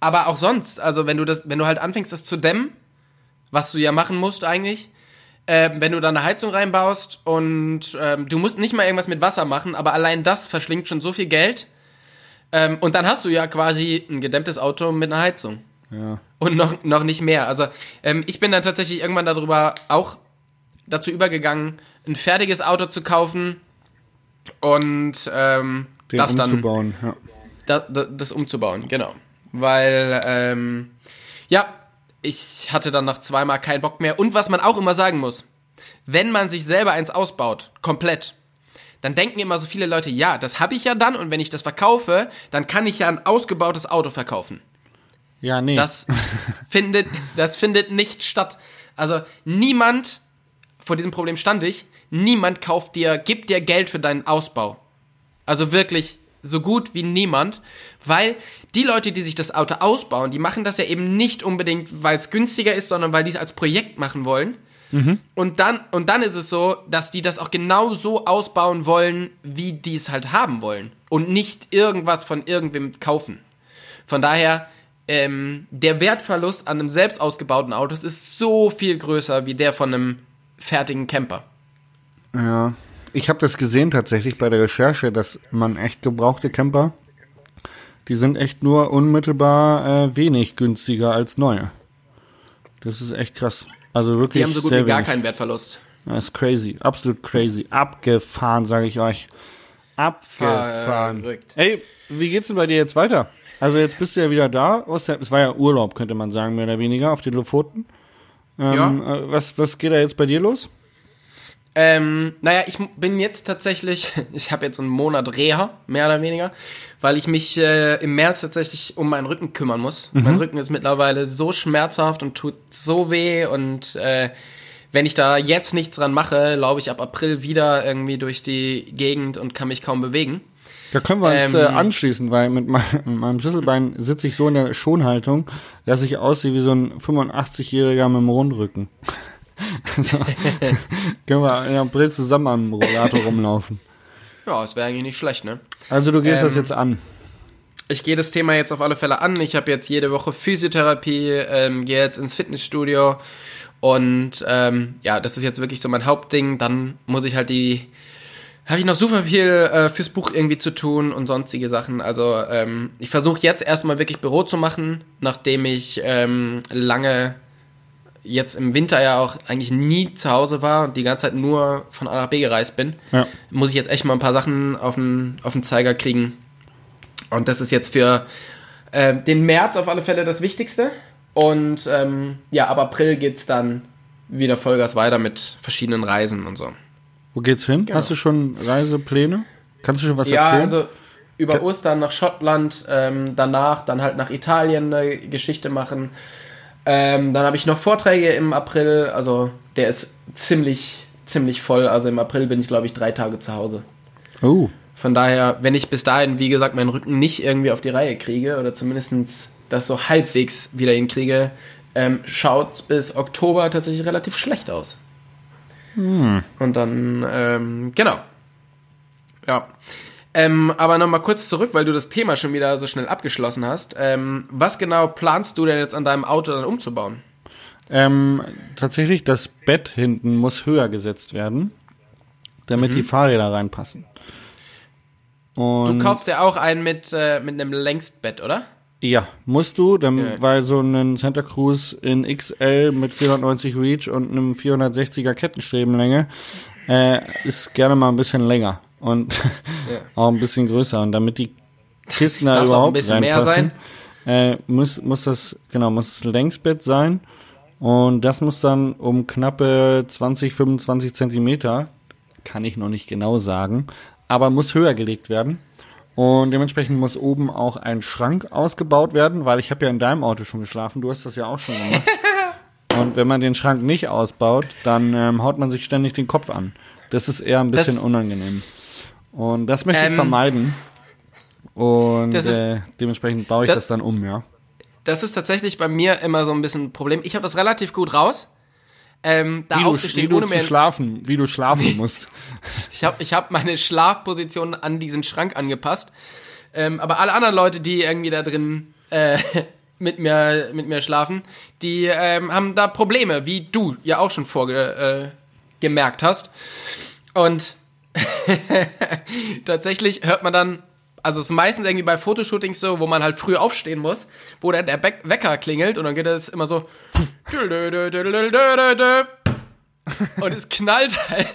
aber auch sonst, also wenn du das, wenn du halt anfängst, das zu dämmen, was du ja machen musst eigentlich, äh, wenn du da eine Heizung reinbaust und ähm, du musst nicht mal irgendwas mit Wasser machen, aber allein das verschlingt schon so viel Geld. Ähm, und dann hast du ja quasi ein gedämmtes Auto mit einer Heizung. Ja. Und noch, noch nicht mehr. Also ähm, ich bin dann tatsächlich irgendwann darüber auch dazu übergegangen, ein fertiges Auto zu kaufen und ähm, das dann umzubauen. Ja. da, da, das umzubauen, genau. Weil, ähm, ja, ich hatte dann nach zweimal keinen Bock mehr. Und was man auch immer sagen muss, wenn man sich selber eins ausbaut, komplett, dann denken immer so viele Leute, ja, das habe ich ja dann und wenn ich das verkaufe, dann kann ich ja ein ausgebautes Auto verkaufen. Ja, nee. Das findet, das findet nicht statt. Also niemand, vor diesem Problem stand ich, niemand kauft dir, gibt dir Geld für deinen Ausbau. Also wirklich so gut wie niemand, weil die Leute, die sich das Auto ausbauen, die machen das ja eben nicht unbedingt, weil es günstiger ist, sondern weil die es als Projekt machen wollen. Und dann, und dann ist es so, dass die das auch genau so ausbauen wollen, wie die es halt haben wollen. Und nicht irgendwas von irgendwem kaufen. Von daher, ähm, der Wertverlust an einem selbst ausgebauten Auto ist so viel größer wie der von einem fertigen Camper. Ja, ich habe das gesehen tatsächlich bei der Recherche, dass man echt gebrauchte Camper, die sind echt nur unmittelbar äh, wenig günstiger als neue. Das ist echt krass. Also wirklich Die haben so gut wie gar wenig. keinen Wertverlust. Das ist crazy, absolut crazy, abgefahren, sage ich euch. Abgefahren. Verrückt. Ey, wie geht's denn bei dir jetzt weiter? Also jetzt bist du ja wieder da. Es war ja Urlaub, könnte man sagen, mehr oder weniger, auf den Lofoten. Ähm, äh, was, was geht da jetzt bei dir los? Ähm, naja, ich bin jetzt tatsächlich, ich habe jetzt einen Monat Reha, mehr oder weniger, weil ich mich äh, im März tatsächlich um meinen Rücken kümmern muss. Mein Rücken ist mittlerweile so schmerzhaft und tut so weh und äh, wenn ich da jetzt nichts dran mache, laufe ich ab April wieder irgendwie durch die Gegend und kann mich kaum bewegen. Da können wir uns Ähm, äh, anschließen, weil mit, mein, mit meinem Schlüsselbein sitze ich so in der Schonhaltung, dass ich aussehe wie so ein 85-Jähriger mit dem Rundrücken. also, können wir im April zusammen am Rollator rumlaufen. Ja, es wäre eigentlich nicht schlecht, ne? Also du gehst das Ähm, jetzt an. Ich gehe das Thema jetzt auf alle Fälle an. Ich habe jetzt jede Woche Physiotherapie, ähm, gehe jetzt ins Fitnessstudio und ähm, ja, das ist jetzt wirklich so mein Hauptding. Dann muss ich halt die, habe ich noch super viel äh, fürs Buch irgendwie zu tun und sonstige Sachen. Also ähm, ich versuche jetzt erstmal wirklich Büro zu machen, nachdem ich ähm, lange jetzt im Winter ja auch eigentlich nie zu Hause war und die ganze Zeit nur von A nach B gereist bin Ja. muss ich jetzt echt mal ein paar Sachen auf den, auf den Zeiger kriegen. Und das ist jetzt für äh, den März auf alle Fälle das Wichtigste. Und ähm, ja, ab April geht's dann wieder Vollgas weiter mit verschiedenen Reisen und so. Wo geht's hin? Genau. Hast du schon Reisepläne? Kannst du schon was Ja, erzählen? also über Ka- Ostern nach Schottland, ähm, danach dann halt nach Italien eine Geschichte machen. Ähm, dann habe ich noch Vorträge im April, also der ist ziemlich, ziemlich voll. Also im April bin ich, glaube ich, drei Tage zu Hause. oh, Von daher, wenn ich bis dahin, wie gesagt, meinen Rücken nicht irgendwie auf die Reihe kriege oder zumindest das so halbwegs wieder hinkriege, ähm, schaut bis Oktober tatsächlich relativ schlecht aus. Und dann, ähm, genau. Ja. Ähm, aber nochmal kurz zurück, weil du das Thema schon wieder so schnell abgeschlossen hast. Ähm, was genau planst du denn jetzt an deinem Auto dann umzubauen? Ähm, tatsächlich, das Bett hinten muss höher gesetzt werden, damit Mhm. die Fahrräder reinpassen. Und Du kaufst ja auch einen mit, äh, mit einem Längstbett, oder? Ja, musst du, dann, Ja. weil so ein Santa Cruz in XL mit 490 Reach und einem 460er Kettenstrebenlänge äh, ist gerne mal ein bisschen länger und Ja. auch ein bisschen größer. Und damit die Kisten da auch ein überhaupt bisschen mehr reinpassen, äh, muss, muss das, genau, muss das Längsbett sein. Und das muss dann um knappe 20, 25 Zentimeter, kann ich noch nicht genau sagen, aber muss höher gelegt werden. Und dementsprechend muss oben auch ein Schrank ausgebaut werden, weil ich habe ja in deinem Auto schon geschlafen, du hast das ja auch schon gemacht. Und wenn man den Schrank nicht ausbaut, dann ähm, haut man sich ständig den Kopf an. Das ist eher ein bisschen Das- unangenehm. Und das möchte ich Ähm, vermeiden. Und ist- äh, dementsprechend baue ich das- das dann um, ja. Das ist tatsächlich bei mir immer so ein bisschen ein Problem. Ich habe das relativ gut raus. Ähm, da Wie du, wie aufzustehen, du ohne zu schlafen, wie du schlafen musst. Ich habe ich hab meine Schlafposition an diesen Schrank angepasst. Ähm, aber alle anderen Leute, die irgendwie da drin äh, mit mir, mit mir schlafen, die ähm, haben da Probleme, wie du ja auch schon vorgemerkt äh, hast. Und tatsächlich hört man dann, also es ist meistens irgendwie bei Fotoshootings so, wo man halt früh aufstehen muss, wo dann der Be Wecker klingelt und dann geht es immer so und es knallt halt,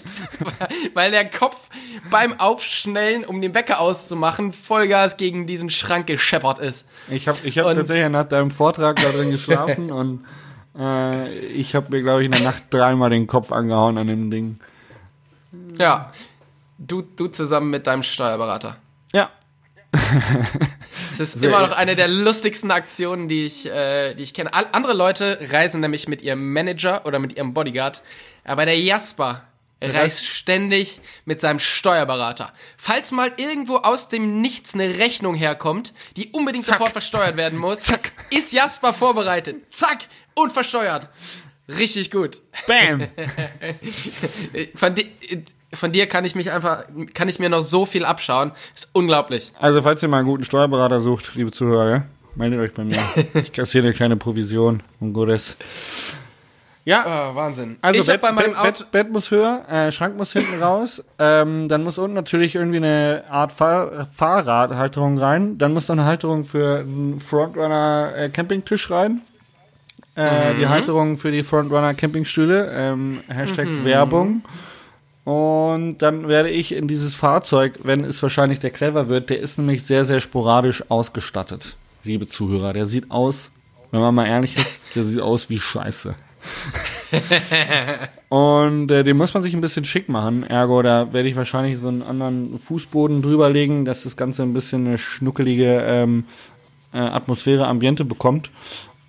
weil der Kopf beim Aufschnellen, um den Wecker auszumachen, Vollgas gegen diesen Schrank gescheppert ist. Ich habe ich hab Und- tatsächlich nach deinem Vortrag da drin geschlafen und äh, ich habe mir, glaube ich, in der Nacht dreimal den Kopf angehauen an dem Ding. Ja. Du, du zusammen mit deinem Steuerberater. Ja. Das ist immer noch eine der lustigsten Aktionen, die ich, äh, die ich kenne. Andere Leute reisen nämlich mit ihrem Manager oder mit ihrem Bodyguard, aber der Jasper reist ständig mit seinem Steuerberater. Falls mal irgendwo aus dem Nichts eine Rechnung herkommt, die unbedingt sofort versteuert werden muss, ist Jasper vorbereitet. Zack! Und versteuert. Richtig gut. Bam! Von, di von dir kann ich mich einfach, kann ich mir noch so viel abschauen. Ist unglaublich. Also, falls ihr mal einen guten Steuerberater sucht, liebe Zuhörer, meldet euch bei mir. Ich kassiere eine kleine Provision und gutes. Ja, Oh, Wahnsinn. also ich Bett, bei meinem Bett, Auto, Bett, Bett muss höher, äh, Schrank muss hinten raus. Ähm, dann muss unten natürlich irgendwie eine Art Fahr Fahrradhalterung rein. Dann muss noch eine Halterung für einen Frontrunner äh, Campingtisch rein. Äh, Mhm. Die Halterung für die Frontrunner Campingstühle. Ähm, Hashtag Mhm. Werbung. Und dann werde ich in dieses Fahrzeug, wenn es wahrscheinlich der Clever wird, der ist nämlich sehr, sehr sporadisch ausgestattet, liebe Zuhörer. Der sieht aus, wenn man mal ehrlich ist, der sieht aus wie Scheiße. Und äh, den muss man sich ein bisschen schick machen. Ergo, da werde ich wahrscheinlich so einen anderen Fußboden drüberlegen, dass das Ganze ein bisschen eine schnuckelige ähm, äh, Atmosphäre, Ambiente bekommt.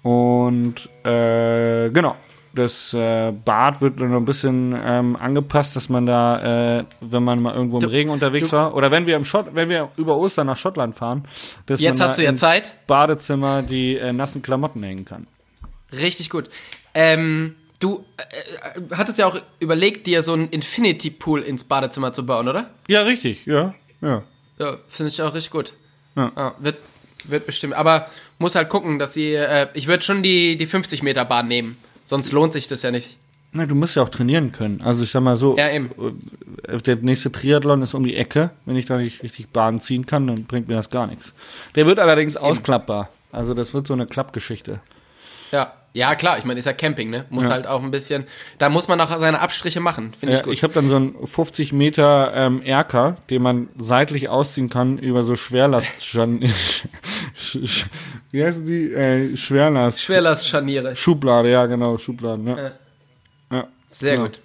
Und äh, genau, das äh, Bad wird dann noch ein bisschen ähm, angepasst, dass man da, äh, wenn man mal irgendwo im Regen unterwegs war, oder wenn wir im Schott, wenn wir über Ostern nach Schottland fahren, dass Jetzt man hast da du ja ins Zeit. Badezimmer die äh, nassen Klamotten hängen kann. richtig gut. Ähm, du äh, äh, hattest ja auch überlegt, dir so einen Infinity Pool ins Badezimmer zu bauen, oder? Ja, richtig, ja, ja. Ja, finde ich auch richtig gut. Ja. wird, wird bestimmt. Aber muss halt gucken, dass sie, äh, ich würde schon die, die 50 Meter Bahn nehmen. Sonst lohnt sich das ja nicht. Na, du musst ja auch trainieren können. Also ich sag mal so, Ja, eben. äh, der nächste Triathlon ist um die Ecke. Wenn ich da nicht richtig Bahn ziehen kann, dann bringt mir das gar nichts. Der wird allerdings ausklappbar. Also das wird so eine Klappgeschichte. Ja. Ja, klar, ich meine, ist ja Camping, ne? Muss Ja. halt auch ein bisschen, da muss man auch seine Abstriche machen, finde ich Ja, gut. ich habe dann so einen 50 Meter ähm, Erker, den man seitlich ausziehen kann über so Schwerlast. Wie heißen die? Äh, Schwerlast. Schwerlastscharniere. Schublade, ja genau, Schubladen. Ja. Ja. Sehr Ja. gut.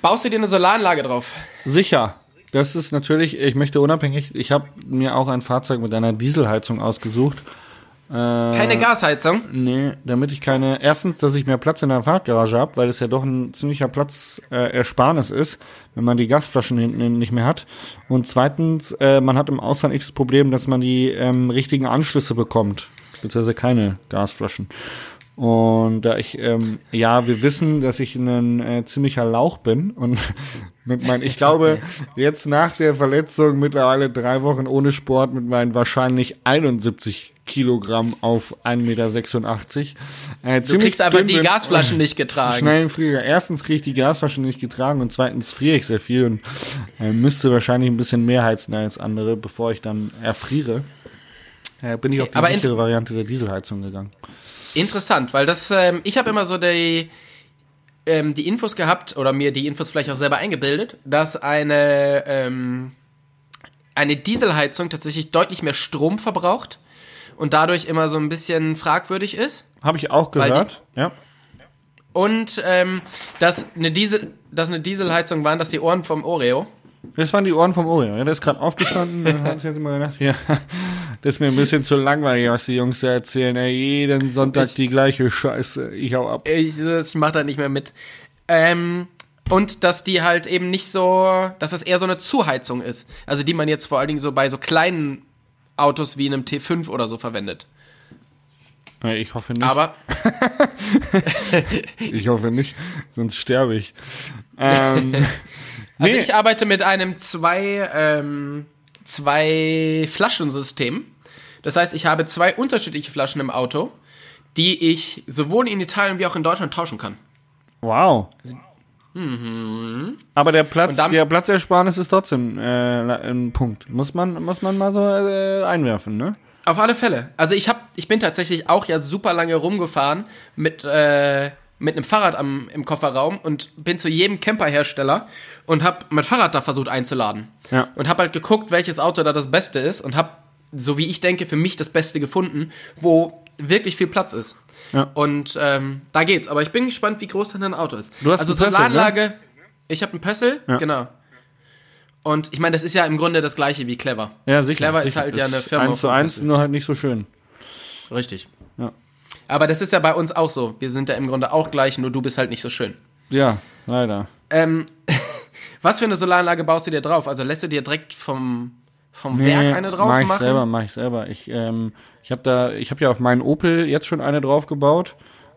Baust du dir eine Solaranlage drauf? Sicher. Das ist natürlich, ich möchte unabhängig, ich habe mir auch ein Fahrzeug mit einer Dieselheizung ausgesucht. Keine Gasheizung? Nee, damit ich keine, erstens, dass ich mehr Platz in der Fahrradgarage habe, weil es ja doch ein ziemlicher Platzersparnis ist, wenn man die Gasflaschen hinten nicht mehr hat. Und zweitens, äh, man hat im Ausland nicht das Problem, dass man die ähm, richtigen Anschlüsse bekommt, beziehungsweise keine Gasflaschen. Und da ich, ähm, ja, wir wissen, dass ich ein äh, ziemlicher Lauch bin und mit meinen, ich glaube, jetzt nach der Verletzung mittlerweile drei Wochen ohne Sport mit meinen wahrscheinlich 71 Kilogramm auf 1,86 Meter. Äh, Du kriegst einfach die Gasflaschen nicht getragen. Schnell Flieger. Erstens kriege ich die Gasflaschen nicht getragen und zweitens friere ich sehr viel und äh, müsste wahrscheinlich ein bisschen mehr heizen als andere, bevor ich dann erfriere. Äh, bin ich auf die sichere Variante der Dieselheizung gegangen. Interessant, weil das, ähm, ich habe immer so die, ähm, die Infos gehabt oder mir die Infos vielleicht auch selber eingebildet, dass eine, ähm, eine Dieselheizung tatsächlich deutlich mehr Strom verbraucht und dadurch immer so ein bisschen fragwürdig ist. Habe ich auch die- gehört. Ja. Und ähm, dass, eine Diesel, dass eine Dieselheizung waren, dass die Ohren vom Oreo. Das waren die Ohren vom Oreo. Ja, der ist gerade aufgestanden. Dann hat sich jetzt immer gedacht, ja, das ist mir ein bisschen zu langweilig, was die Jungs da erzählen. Ey, jeden Sonntag Ich- die gleiche Scheiße. Ich hau ab. Ich, ich mach da nicht mehr mit. Ähm, und dass die halt eben nicht so, dass das eher so eine Zuheizung ist. Also die man jetzt vor allen Dingen so bei so kleinen Autos wie einem T5 oder so verwendet. Ich hoffe nicht. Aber ich hoffe nicht, sonst sterbe ich. Ähm, also nee. ich arbeite mit einem zwei, ähm, zwei Flaschensystem. Das heißt, ich habe zwei unterschiedliche Flaschen im Auto, die ich sowohl in Italien wie auch in Deutschland tauschen kann. Wow. Aber der Platz, dann- der Platzersparnis ist trotzdem äh, ein Punkt. Muss man, muss man mal so äh, einwerfen, ne? Auf alle Fälle. Also ich hab, ich bin tatsächlich auch ja super lange rumgefahren mit, äh, mit einem Fahrrad am, im Kofferraum und bin zu jedem Camperhersteller und hab mein Fahrrad da versucht einzuladen. Ja. Und hab halt geguckt, welches Auto da das Beste ist und hab, so wie ich denke, für mich das Beste gefunden, wo wirklich viel Platz ist. Ja. Und ähm, da geht's. Aber ich bin gespannt, wie groß denn dein Auto ist. Du hast also einen Pössl, Solaranlage. Ich habe einen Pössl, Ja. genau. Und ich meine, das ist ja im Grunde das gleiche wie Clever. Ja, sicher. Clever sicher. ist halt Das ja eine Firma. Eins zu von eins, Pössl. nur halt nicht so schön. Richtig. Ja. Aber das ist ja bei uns auch so. Wir sind ja im Grunde auch gleich, nur du bist halt nicht so schön. Ja, leider. Ähm, was für eine Solaranlage baust du dir drauf? Also lässt du dir direkt vom, vom Werk eine drauf mach ich machen? selber, mach ich selber. Ich, ähm, ich habe da, ich habe ja auf meinen Opel jetzt schon eine drauf gebaut.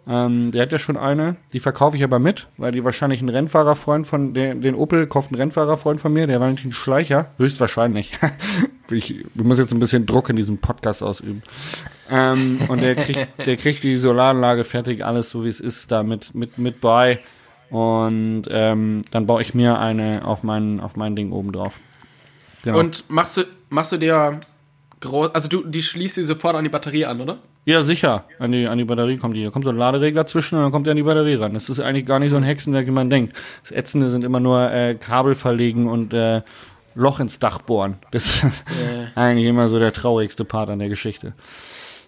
Ähm, der hat ja schon eine. Die verkaufe ich aber mit, weil die wahrscheinlich ein Rennfahrerfreund von den, den Opel kauft ein Rennfahrerfreund von mir, der Valentin Schleicher, höchstwahrscheinlich. ich, ich muss jetzt ein bisschen Druck in diesem Podcast ausüben. Ähm, und der kriegt, der kriegt die Solaranlage fertig, alles so wie es ist, da mit, mit, mit bei. Und ähm, dann baue ich mir eine auf mein, auf mein Ding oben drauf. Genau. Und machst du, machst du dir also du, die schließt sie sofort an die Batterie an, oder? Ja, sicher. An die, an die Batterie kommt die. Da kommt so ein Laderegler zwischen und dann kommt er an die Batterie ran. Das ist eigentlich gar nicht so ein Hexenwerk, wie man denkt. Das Ätzende sind immer nur äh, Kabel verlegen und äh, Loch ins Dach bohren. Das ist eigentlich immer so der traurigste Part an der Geschichte.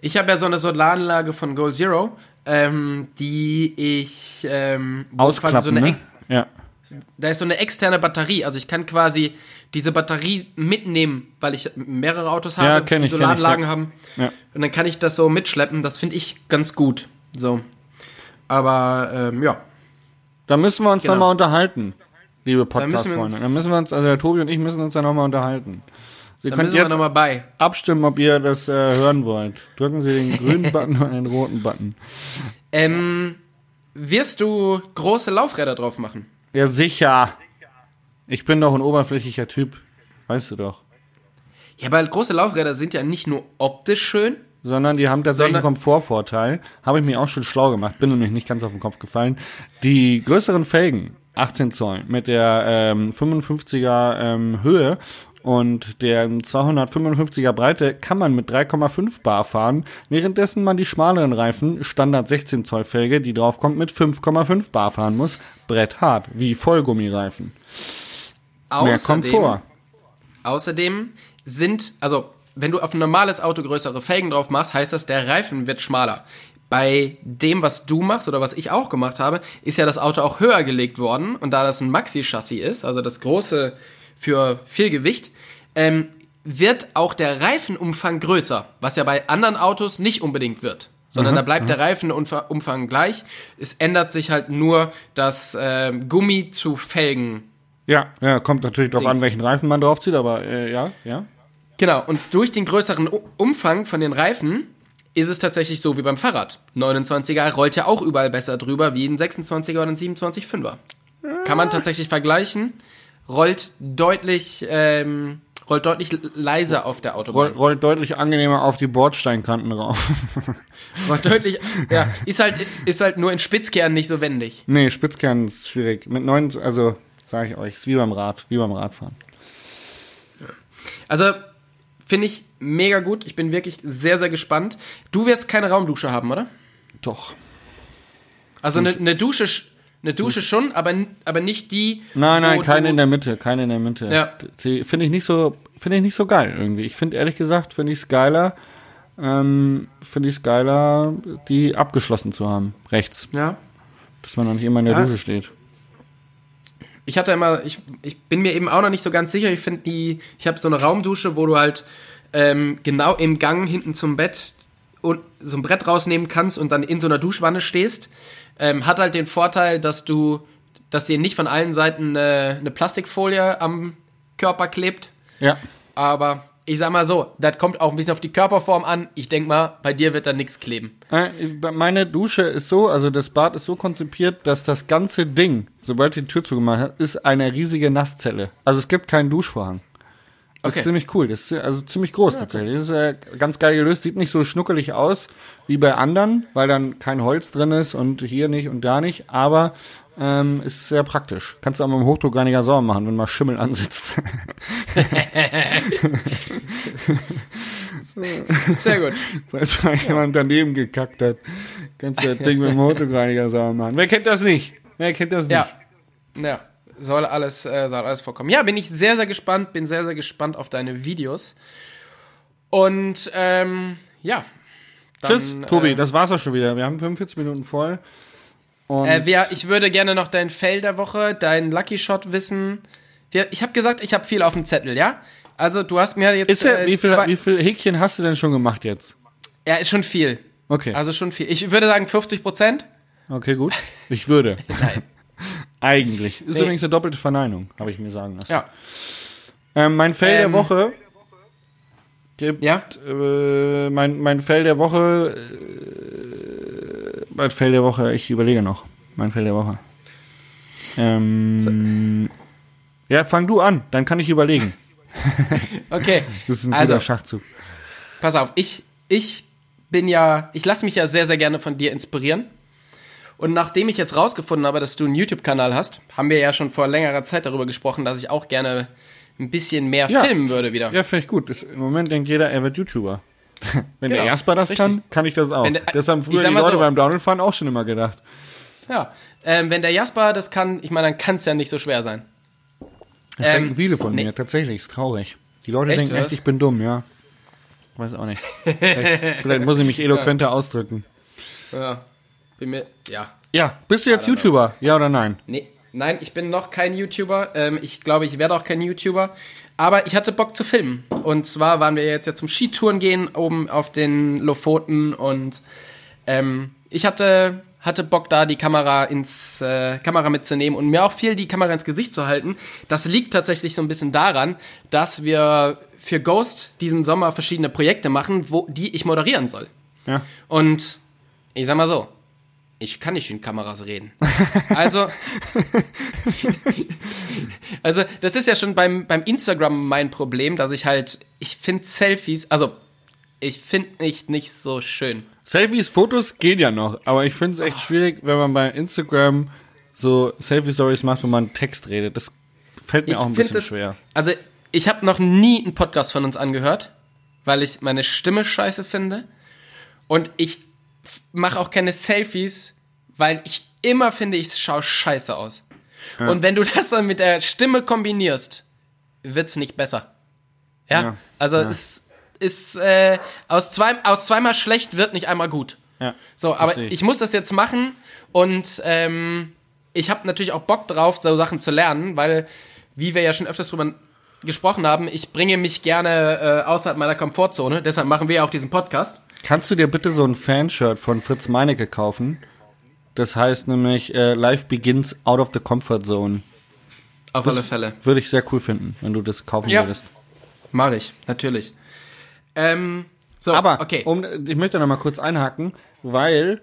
Ich habe ja so eine Solaranlage von Goal Zero, ähm, die ich ähm, Ausklappen, quasi so eine ne? ex- Ja. da ist so eine externe Batterie. Also ich kann quasi diese Batterie mitnehmen, weil ich mehrere Autos habe, Ja, die ich, kenn ich, Solaranlagen ja. haben. Ja. Und dann kann ich das so mitschleppen. Das finde ich ganz gut. So. Aber ähm, ja. Da müssen wir uns Genau. dann mal unterhalten, liebe Podcast-Freunde. uns- Da müssen wir uns, also der Tobi und ich müssen uns dann nochmal unterhalten. Sie Da könnt jetzt nochmal bei. abstimmen, ob ihr das äh, hören wollt. Drücken Sie den grünen Button oder den roten Button. Ähm, wirst du große Laufräder drauf machen? Ja, sicher. Ich bin doch ein oberflächlicher Typ. Weißt du doch. Ja, aber große Laufräder sind ja nicht nur optisch schön. sondern die haben tatsächlich einen Komfortvorteil. Habe ich mir auch schon schlau gemacht, bin nämlich nicht ganz auf den Kopf gefallen. Die größeren Felgen, 18 Zoll, mit der ähm, 55er ähm, Höhe und der 255er Breite kann man mit 3,5 Bar fahren, währenddessen man die schmaleren Reifen, Standard 16 Zoll Felge, die draufkommt, mit 5,5 Bar fahren muss. Brett hart, wie Vollgummireifen. Mehr Komfort. Außerdem sind, also wenn du auf ein normales Auto größere Felgen drauf machst, heißt das, der Reifen wird schmaler. Bei dem, was du machst oder was ich auch gemacht habe, ist ja das Auto auch höher gelegt worden. Und da das ein Maxi-Chassis ist, also das große für viel Gewicht, ähm, wird auch der Reifenumfang größer, was ja bei anderen Autos nicht unbedingt wird. Sondern da bleibt der Reifenumfang gleich. Es ändert sich halt nur das ähm, Gummi zu Felgen Ja, ja, kommt natürlich drauf Dings. an, welchen Reifen man draufzieht, aber äh, ja, ja. Genau, und durch den größeren Umfang von den Reifen ist es tatsächlich so wie beim Fahrrad. 29er rollt ja auch überall besser drüber wie ein 26er oder ein 27,5er. Kann man tatsächlich vergleichen. Rollt deutlich, ähm, rollt deutlich leiser auf der Autobahn. rollt deutlich angenehmer auf die Bordsteinkanten rauf. Rollt deutlich, ja, ist halt, ist halt nur in Spitzkehren nicht so wendig. nee, Spitzkern ist schwierig. Mit neun, also sage ich euch, ist wie beim Rad, wie beim Radfahren. Also, finde ich mega gut. Ich bin wirklich sehr, sehr gespannt. Du wirst keine Raumdusche haben, oder? Doch. Also eine, eine Dusche, sch- eine Dusche schon, aber, aber nicht die. Nein, nein, keine in der Mitte, keine in der Mitte. Ja. Die finde ich nicht so, finde ich nicht so geil irgendwie. Ich finde ehrlich gesagt, finde ich es geiler, ähm, finde ich es geiler, die abgeschlossen zu haben, rechts, Ja. dass man dann nicht immer in der Ja. Dusche steht. Ich hatte immer, ich, ich bin mir eben auch noch nicht so ganz sicher. Ich finde die, ich habe so eine Raumdusche, wo du halt ähm, genau im Gang hinten zum Bett so ein Brett rausnehmen kannst und dann in so einer Duschwanne stehst. Ähm, hat halt den Vorteil, dass du, dass dir nicht von allen Seiten äh, eine Plastikfolie am Körper klebt. Ja. Aber ich sag mal so, das kommt auch ein bisschen auf die Körperform an. Ich denk mal, bei dir wird da nichts kleben. Äh, Meine Dusche ist so, also das Bad ist so konzipiert, dass das ganze Ding, sobald die Tür zugemacht hat, ist eine riesige Nasszelle. Also es gibt keinen Duschvorhang. Das Okay. ist ziemlich cool. Das ist also ziemlich groß tatsächlich. Das ist äh, ganz geil gelöst. Sieht nicht so schnuckelig aus wie bei anderen, weil dann kein Holz drin ist und hier nicht und da nicht. Aber ähm, ist sehr praktisch. Kannst du auch mit dem Hochdruckreiniger sauber machen, wenn mal Schimmel ansitzt. Sehr gut. weil da jemand daneben gekackt hat. Kannst du das Ding mit dem Hochdruckreiniger sauber machen. Wer kennt das nicht? Wer kennt das nicht? Ja. Ja. Soll alles, äh, soll alles vorkommen. Ja, bin ich sehr, sehr gespannt. Bin sehr, sehr gespannt auf deine Videos. Und ähm, ja. Dann, Tschüss, Tobi. Äh, Das war's auch schon wieder. Wir haben 45 Minuten voll. Äh, wer, ich würde gerne noch dein Fail der Woche, dein Lucky Shot wissen. Wir, ich habe gesagt, ich habe viel auf dem Zettel, ja? Also du hast mir jetzt ja, äh, wie, viel, wie viel Häkchen hast du denn schon gemacht jetzt? ja, ist schon viel. Okay. Also schon viel. Ich würde sagen 50 Prozent. Okay, gut. Ich würde. Nein. Eigentlich. Ist Nee. übrigens eine doppelte Verneinung, habe ich mir sagen lassen. Ja. Ähm, mein Fell der Ähm, Woche gibt. Ja? Äh, mein, mein Fell der Woche. Äh, mein Fell der Woche, ich überlege noch. Mein Fell der Woche. Ähm, ja, fang du an, dann kann ich überlegen. Okay. Das ist ein Also, guter Schachzug. pass auf, ich, ich bin ja, ich lasse mich ja sehr, sehr gerne von dir inspirieren. Und nachdem ich jetzt rausgefunden habe, dass du einen YouTube-Kanal hast, haben wir ja schon vor längerer Zeit darüber gesprochen, dass ich auch gerne ein bisschen mehr Ja. filmen würde wieder. Ja, finde ich gut. Das, Im Moment denkt jeder, er wird YouTuber. Wenn der Genau, Jasper das richtig. kann, kann ich das auch. Der- das haben früher die Leute so- beim Downhill-Fahren auch schon immer gedacht. Ja. Ähm, wenn der Jasper das kann, ich meine, dann kann es ja nicht so schwer sein. Das Ähm, denken viele von nee. mir, tatsächlich, ist traurig. Die Leute Echt, denken echt, ich bin dumm, ja. Weiß auch nicht. vielleicht, vielleicht muss ich mich eloquenter ausdrücken. Ja. Bin mir, ja. Ja, bist du jetzt YouTuber? Ja oder nein? Nee, nein, ich bin noch kein YouTuber. Ähm, ich glaube, ich werde auch kein YouTuber. Aber ich hatte Bock zu filmen. Und zwar waren wir jetzt ja zum Skitouren gehen, oben auf den Lofoten. Und ähm, ich hatte, hatte Bock da, die Kamera ins äh, Kamera mitzunehmen und mir auch viel die Kamera ins Gesicht zu halten. Das liegt tatsächlich so ein bisschen daran, dass wir für Ghost diesen Sommer verschiedene Projekte machen, wo die ich moderieren soll. Ja. Und ich sag mal so, ich kann nicht in Kameras reden. Also, also das ist ja schon beim, beim Instagram mein Problem, dass ich halt, ich finde Selfies, also ich finde nicht, nicht so schön. Selfies, Fotos gehen ja noch, aber ich finde es echt schwierig, wenn man bei Instagram so Selfie-Stories macht, wo man Text redet. Das fällt mir Ich auch ein bisschen das- schwer. Also ich habe noch nie einen Podcast von uns angehört, weil ich meine Stimme scheiße finde. Und ich mache auch keine Selfies, weil ich immer finde, ich schaue scheiße aus. Und wenn du das dann mit der Stimme kombinierst, wird's nicht besser. Ja, Ja, also ja. es ist äh, aus, zwei, aus zweimal schlecht wird nicht einmal gut. Ja, So, aber versteh ich. muss das jetzt machen und ähm, ich habe natürlich auch Bock drauf, so Sachen zu lernen, weil, wie wir ja schon öfters drüber gesprochen haben, ich bringe mich gerne äh, außerhalb meiner Komfortzone. Deshalb machen wir ja auch diesen Podcast. Kannst du dir bitte so ein Fanshirt von Fritz Meinecke kaufen? Das heißt nämlich äh, Life begins out of the comfort zone. Auf alle Fälle. Würde ich sehr cool finden, wenn du das kaufen Ja. würdest. Mache ich, natürlich. Ähm, so, Aber okay. um, ich möchte noch mal kurz einhaken, weil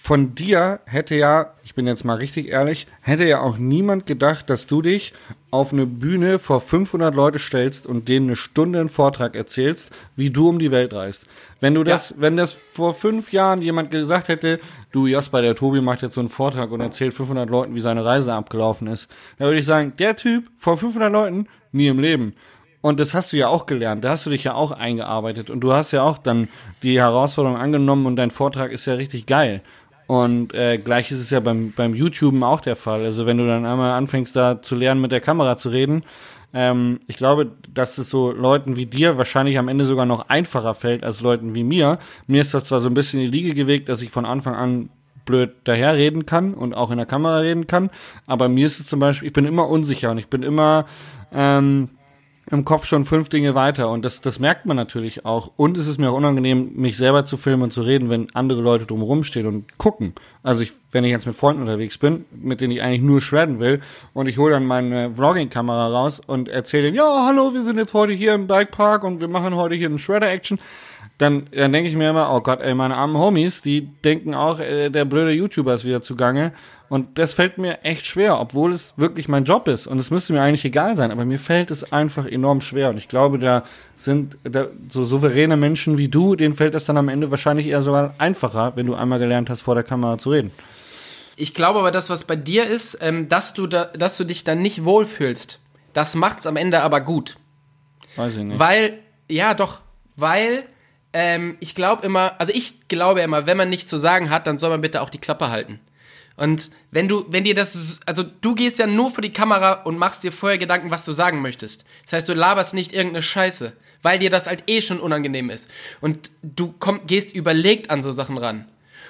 von dir hätte ja, ich bin jetzt mal richtig ehrlich, hätte ja auch niemand gedacht, dass du dich auf eine Bühne vor 500 Leute stellst und denen eine Stunde einen Vortrag erzählst, wie du um die Welt reist. Wenn du das, wenn das vor fünf Jahren jemand gesagt hätte, du Jasper, der Tobi macht jetzt so einen Vortrag und erzählt 500 Leuten, wie seine Reise abgelaufen ist, dann würde ich sagen, der Typ vor 500 Leuten, nie im Leben. Und das hast du ja auch gelernt, da hast du dich ja auch eingearbeitet und du hast ja auch dann die Herausforderung angenommen und dein Vortrag ist ja richtig geil. Und äh, gleich ist es ja beim, beim YouTuben auch der Fall. Also wenn du dann einmal anfängst da zu lernen, mit der Kamera zu reden, ähm, ich glaube, dass es so Leuten wie dir wahrscheinlich am Ende sogar noch einfacher fällt als Leuten wie mir. Mir ist das zwar so ein bisschen in die Liege gewegt, dass ich von Anfang an blöd daherreden kann und auch in der Kamera reden kann, aber mir ist es zum Beispiel, ich bin immer unsicher und ich bin immer ähm, im Kopf schon fünf Dinge weiter und das, das merkt man natürlich auch. Und es ist mir auch unangenehm, mich selber zu filmen und zu reden, wenn andere Leute drumherum stehen und gucken. Also ich, wenn ich jetzt mit Freunden unterwegs bin, mit denen ich eigentlich nur shredden will und ich hole dann meine Vlogging-Kamera raus und erzähle denen, ja, hallo, wir sind jetzt heute hier im Bikepark und wir machen heute hier eine Shredder-Action. Dann, dann denke ich mir immer, oh Gott, ey, meine armen Homies, die denken auch, äh, der blöde YouTuber ist wieder zugange. Und das fällt mir echt schwer, obwohl es wirklich mein Job ist. Und es müsste mir eigentlich egal sein, aber mir fällt es einfach enorm schwer. Und ich glaube, da sind da, so souveräne Menschen wie du, denen fällt es dann am Ende wahrscheinlich eher sogar einfacher, wenn du einmal gelernt hast, vor der Kamera zu reden. Ich glaube aber, das, was bei dir ist, ähm, dass, du da, dass du dich dann nicht wohlfühlst, das macht's am Ende aber gut. Weiß ich nicht. Weil, ja doch, weil ähm, ich glaube immer, also ich glaube immer, wenn man nichts zu sagen hat, dann soll man bitte auch die Klappe halten. Und wenn du, wenn dir das, also du gehst ja nur vor die Kamera und machst dir vorher Gedanken, was du sagen möchtest. Das heißt, du laberst nicht irgendeine Scheiße, weil dir das halt eh schon unangenehm ist. Und du komm, gehst überlegt an so Sachen ran.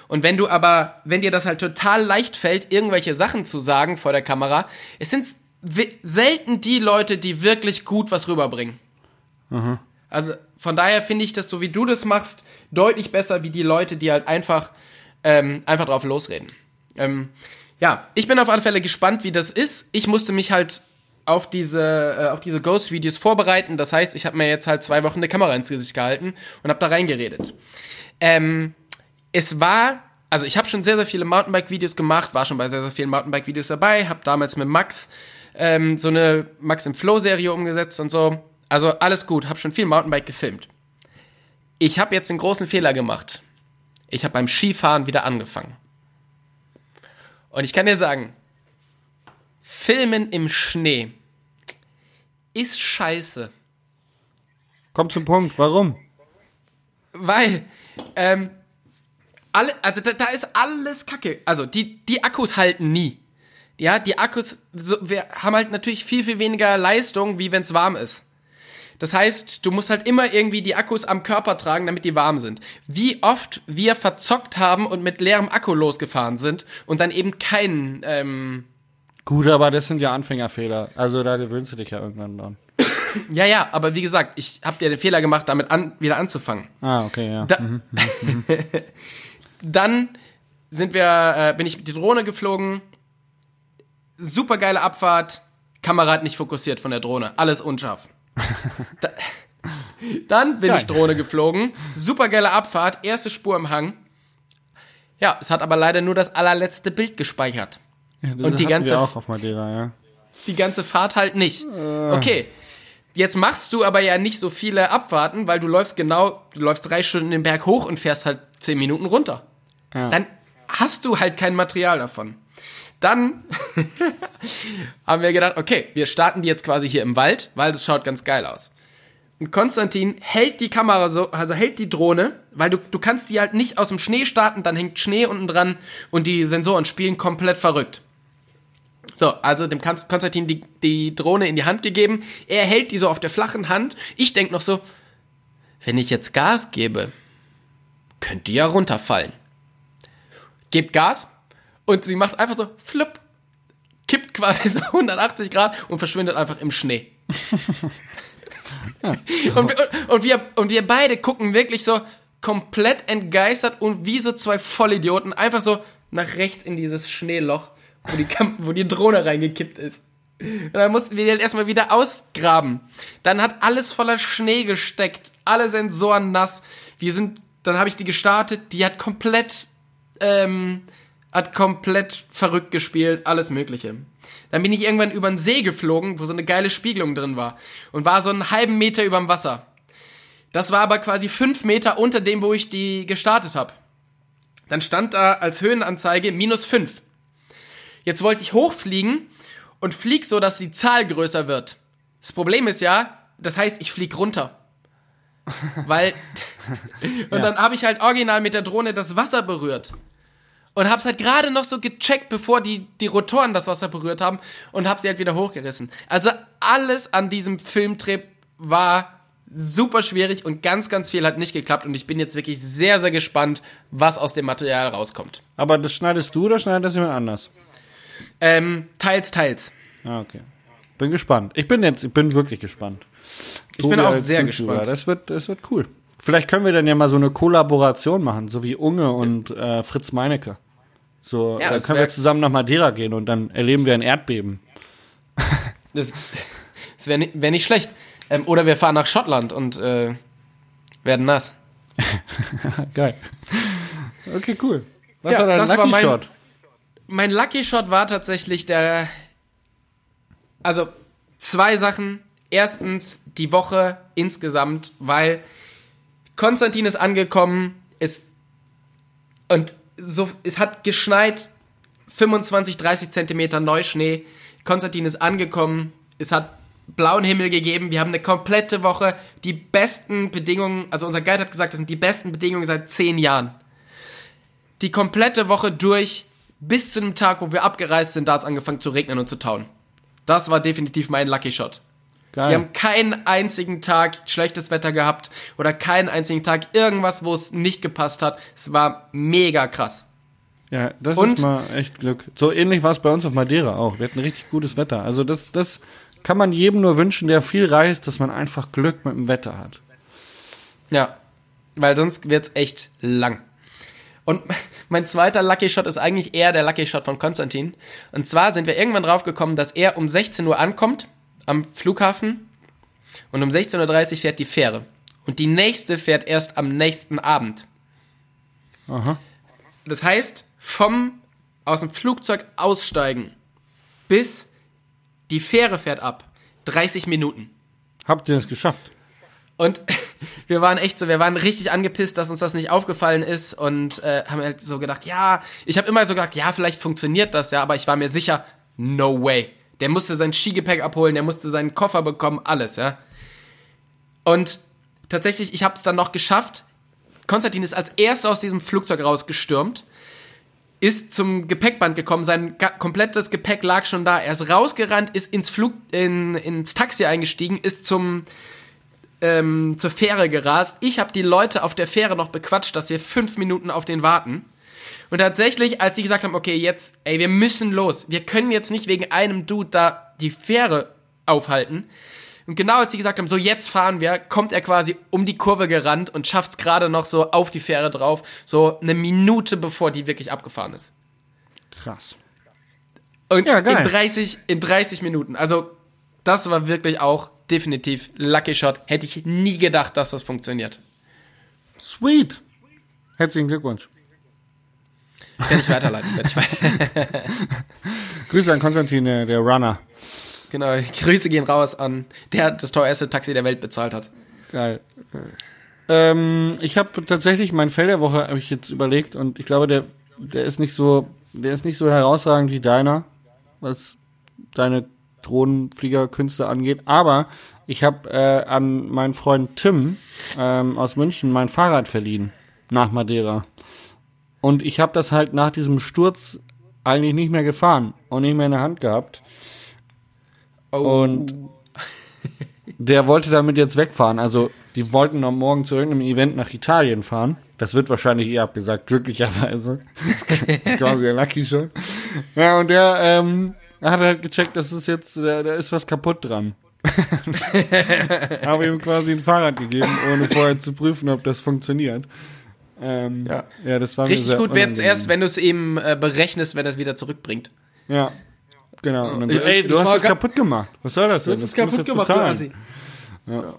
Und wenn du aber, wenn dir das halt total leicht fällt, irgendwelche Sachen zu sagen vor der Kamera, es sind selten die Leute, die wirklich gut was rüberbringen. Mhm. Also von daher finde ich das, so wie du das machst, deutlich besser wie die Leute, die halt einfach, ähm, einfach drauf losreden. Ähm, ja, ich bin auf alle Fälle gespannt, wie das ist. Ich musste mich halt auf diese, äh, diese Ghost-Videos vorbereiten. Das heißt, ich habe mir jetzt halt zwei Wochen eine Kamera ins Gesicht gehalten und habe da reingeredet. Ähm, es war, also ich habe schon sehr, sehr viele Mountainbike-Videos gemacht, war schon bei sehr, sehr vielen Mountainbike-Videos dabei, habe damals mit Max ähm, so eine Max im Flow-Serie umgesetzt und so. Also alles gut, habe schon viel Mountainbike gefilmt. Ich habe jetzt einen großen Fehler gemacht. Ich habe beim Skifahren wieder angefangen. Und ich kann dir sagen, Filmen im Schnee ist scheiße. Kommt zum Punkt, warum? Weil, ähm, alle, also da, da ist alles Kacke. Also die, die Akkus halten nie. Ja, die Akkus, so, wir haben halt natürlich viel, viel weniger Leistung, wie wenn es warm ist. Das heißt, du musst halt immer irgendwie die Akkus am Körper tragen, damit die warm sind. Wie oft wir verzockt haben und mit leerem Akku losgefahren sind und dann eben keinen. Ähm Gut, aber das sind ja Anfängerfehler. Also da gewöhnst du dich ja irgendwann dran. Ja, ja, aber wie gesagt, ich habe ja den Fehler gemacht, damit an, wieder anzufangen. Ah, okay, ja. Da mhm, dann sind wir, äh, bin ich mit die Drohne geflogen. Super geile Abfahrt. Kamera hat nicht fokussiert von der Drohne. Alles unscharf. Da, dann bin Geil. ich Drohne geflogen. Super geile Abfahrt, erste Spur im Hang. Ja, es hat aber leider nur das allerletzte Bild gespeichert. Ja, und die ganze auch auf Madeira, ja. Die ganze Fahrt halt nicht. Äh. Okay. Jetzt machst du aber ja nicht so viele Abfahrten, weil du läufst genau, du läufst drei Stunden den Berg hoch und fährst halt zehn Minuten runter. Ja. Dann hast du halt kein Material davon. Dann haben wir gedacht, okay, wir starten die jetzt quasi hier im Wald, weil das schaut ganz geil aus. Und Konstantin hält die Kamera so, also hält die Drohne, weil du, du kannst die halt nicht aus dem Schnee starten, dann hängt Schnee unten dran und die Sensoren spielen komplett verrückt. So, also dem Konstantin die, die Drohne in die Hand gegeben. Er hält die so auf der flachen Hand. Ich denk noch so, wenn ich jetzt Gas gebe, könnte die ja runterfallen. Gebt Gas, und sie macht einfach so flipp, kippt quasi so 180 Grad und verschwindet einfach im Schnee. und, wir, und, wir, und wir beide gucken wirklich so komplett entgeistert und wie so zwei Vollidioten einfach so nach rechts in dieses Schneeloch, wo die, wo die Drohne reingekippt ist. Und dann mussten wir den erstmal wieder ausgraben. Dann hat alles voller Schnee gesteckt, alle Sensoren nass. Wir sind, dann habe ich die gestartet, die hat komplett ähm, hat komplett verrückt gespielt, alles Mögliche. Dann bin ich irgendwann über den See geflogen, wo so eine geile Spiegelung drin war und war so einen halben Meter überm Wasser. Das war aber quasi fünf Meter unter dem, wo ich die gestartet habe. Dann stand da als Höhenanzeige minus fünf. Jetzt wollte ich hochfliegen und flieg so, dass die Zahl größer wird. Das Problem ist ja, das heißt, ich flieg runter. Weil und ja. dann habe ich halt original mit der Drohne das Wasser berührt und hab's halt gerade noch so gecheckt, bevor die, die Rotoren das Wasser berührt haben und hab sie halt wieder hochgerissen. Also alles an diesem Filmtrip war super schwierig und ganz, ganz viel hat nicht geklappt und ich bin jetzt wirklich sehr, sehr gespannt, was aus dem Material rauskommt. Aber das schneidest du oder schneidet das jemand anders? Ähm, teils, teils. Ah, okay. Bin gespannt. Ich bin jetzt, ich bin wirklich gespannt. Ich bin auch sehr gespannt. Das wird, das wird cool. Vielleicht können wir dann ja mal so eine Kollaboration machen, so wie Unge und äh, Fritz Meinecke. So, ja, dann können wir zusammen nach Madeira gehen und dann erleben wir ein Erdbeben. das das wäre nicht, wär nicht schlecht. Ähm, oder wir fahren nach Schottland und äh, werden nass. Geil. Okay, cool. Was Ja, war dein das Lucky war mein- Shot? Mein Lucky Shot war tatsächlich der. Also, zwei Sachen. Erstens, die Woche insgesamt, weil Konstantin ist angekommen, ist. Und so, es hat geschneit, 25, 30 Zentimeter Neuschnee. Konstantin ist angekommen, es hat blauen Himmel gegeben. Wir haben eine komplette Woche, die besten Bedingungen, also unser Guide hat gesagt, das sind die besten Bedingungen seit zehn Jahren. Die komplette Woche durch, bis zu dem Tag, wo wir abgereist sind, da hat es angefangen zu regnen und zu tauen. Das war definitiv mein Lucky Shot. Geil. Wir haben keinen einzigen Tag schlechtes Wetter gehabt oder keinen einzigen Tag irgendwas, wo es nicht gepasst hat. Es war mega krass. Ja, das Und- ist mal echt Glück. So ähnlich war es bei uns auf Madeira auch. Wir hatten richtig gutes Wetter. Also das, das kann man jedem nur wünschen, der viel reist, dass man einfach Glück mit dem Wetter hat. Ja, weil sonst wird's echt lang. Und mein zweiter Lucky Shot ist eigentlich eher der Lucky Shot von Konstantin. Und zwar sind wir irgendwann drauf gekommen, dass er um 16 Uhr ankommt am Flughafen und um 16.30 Uhr fährt die Fähre. Und die nächste fährt erst am nächsten Abend. Aha. Das heißt, vom aus dem Flugzeug aussteigen bis die Fähre fährt ab, 30 Minuten. Habt ihr das geschafft? Und wir waren echt so, wir waren richtig angepisst, dass uns das nicht aufgefallen ist und äh, haben halt so gedacht, ja, ich habe immer so gedacht, ja, vielleicht funktioniert das ja, aber ich war mir sicher, no way. Der musste sein Skigepäck abholen, der musste seinen Koffer bekommen, alles, ja. Und tatsächlich, ich habe es dann noch geschafft. Konstantin ist als erster aus diesem Flugzeug rausgestürmt, ist zum Gepäckband gekommen, sein komplettes Gepäck lag schon da. Er ist rausgerannt, ist ins Flug, in, ins Taxi eingestiegen, ist zum ähm, zur Fähre gerast. Ich habe die Leute auf der Fähre noch bequatscht, dass wir fünf Minuten auf den warten. Und tatsächlich, als sie gesagt haben, okay, jetzt, ey, wir müssen los. Wir können jetzt nicht wegen einem Dude da die Fähre aufhalten. Und genau als sie gesagt haben, so jetzt fahren wir, kommt er quasi um die Kurve gerannt und schafft's gerade noch so auf die Fähre drauf, so eine Minute bevor die wirklich abgefahren ist. Krass. Und Ja, geil. in 30 in 30 Minuten. Also das war wirklich auch definitiv Lucky Shot. Hätte ich nie gedacht, dass das funktioniert. Sweet. Herzlichen Glückwunsch. Werde ich weiterleiten. Werde ich weiter Grüße an Konstantin, der, der Runner. genau. Grüße gehen raus an der das teuerste Taxi der Welt bezahlt hat. Geil. Ähm, ich habe tatsächlich mein Fell der Woche habe ich jetzt überlegt und ich glaube, der, der ist nicht so, der ist nicht so herausragend wie deiner, was deine Drohnenfliegerkünste angeht. Aber ich habe äh, an meinen Freund Tim ähm, aus München mein Fahrrad verliehen nach Madeira. Und ich habe das halt nach diesem Sturz eigentlich nicht mehr gefahren und nicht mehr in der Hand gehabt. Oh. Und der wollte damit jetzt wegfahren. Also, die wollten am Morgen zu irgendeinem Event nach Italien fahren. Das wird wahrscheinlich eh abgesagt, glücklicherweise. Das ist quasi ein Lucky Shot. Ja, und der, ähm, er hat halt gecheckt, dass es jetzt, da, da ist was kaputt dran. Habe ihm quasi ein Fahrrad gegeben, ohne vorher zu prüfen, ob das funktioniert. Ähm, Ja. ja, das war Richtig sehr gut wird's erst, wenn du es eben äh, berechnest, wenn er es wieder zurückbringt. Ja, genau. Und dann so, Ja, ey, das du hast es kaputt gemacht. Was soll das denn? Du hast es Das kaputt gemacht, bezahlen. du Assi.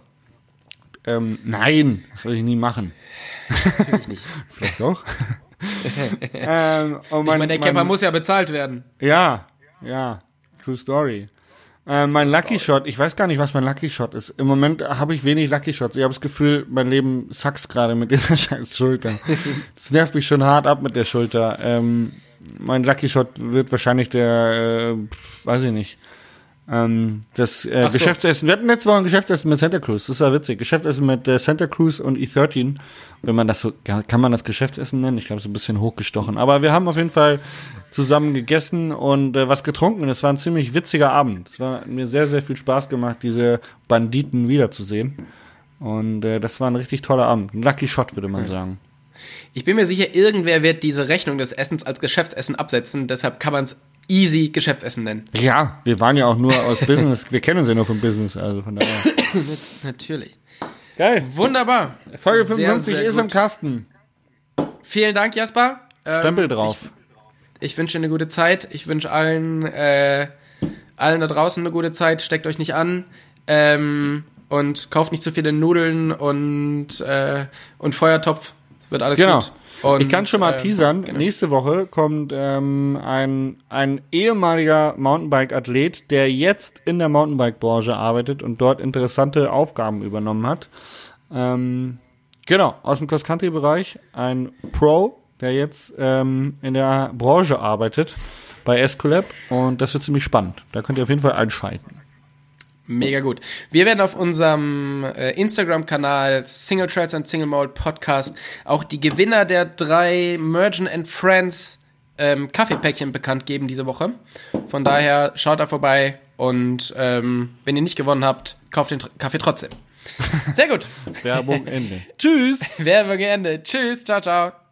Ähm, nein, das will ich nie machen. Natürlich nicht. Vielleicht doch. ähm, oh Ich meine, der Camper muss ja bezahlt werden. Ja, ja, true story. Äh, mein Lucky Shot, ich weiß gar nicht, was mein Lucky Shot ist. Im Moment habe ich wenig Lucky Shots. Ich habe das Gefühl, mein Leben sucks gerade mit dieser scheiß Schulter. Das nervt mich schon hart ab mit der Schulter. Ähm, mein Lucky Shot wird wahrscheinlich der, äh, weiß ich nicht, ähm, das äh, so. Geschäftsessen. Wir hatten letzte Woche ein Geschäftsessen mit Santa Cruz. Das war witzig. Geschäftsessen mit äh, Santa Cruz und E13. Wenn man das so, kann man das Geschäftsessen nennen? Ich glaube, so ein bisschen hochgestochen. Aber wir haben auf jeden Fall zusammen gegessen und äh, was getrunken. Es war ein ziemlich witziger Abend. Es war mir sehr, sehr viel Spaß gemacht, diese Banditen wiederzusehen. Und äh, das war ein richtig toller Abend. Ein Lucky Shot, würde man sagen. Ich bin mir sicher, irgendwer wird diese Rechnung des Essens als Geschäftsessen absetzen. Deshalb kann man es easy Geschäftsessen nennen. Ja, wir waren ja auch nur aus Business. Wir kennen uns ja nur vom Business. Also von daher. Natürlich. Geil. Wunderbar. Folge Sehr, 55 sehr ist gut. im Kasten. Vielen Dank, Jasper. Ähm, Stempel drauf. Ich, ich wünsche dir eine gute Zeit. Ich wünsche allen, äh, allen da draußen eine gute Zeit. Steckt euch nicht an. Ähm, und kauft nicht zu viele Nudeln und, äh, und Feuertopf. Es wird alles Genau. gut. Und, ich kann schon mal äh, teasern. genau. Nächste Woche kommt ähm, ein, ein ehemaliger Mountainbike-Athlet, der jetzt in der Mountainbike-Branche arbeitet und dort interessante Aufgaben übernommen hat. Ähm, genau, aus dem Cross-Country-Bereich. Ein Pro, der jetzt ähm, in der Branche arbeitet bei Escolab und das wird ziemlich spannend. Da könnt ihr auf jeden Fall einschalten. Mega gut. Wir werden auf unserem äh, Instagram-Kanal Single Trails and Single Malt Podcast auch die Gewinner der drei Merchant and Friends ähm, Kaffeepäckchen bekannt geben diese Woche. Von daher schaut da vorbei und ähm, wenn ihr nicht gewonnen habt, kauft den Tr Kaffee trotzdem. Sehr gut. Werbung Ende. Tschüss! Werbung geendet. Tschüss. Ciao, ciao.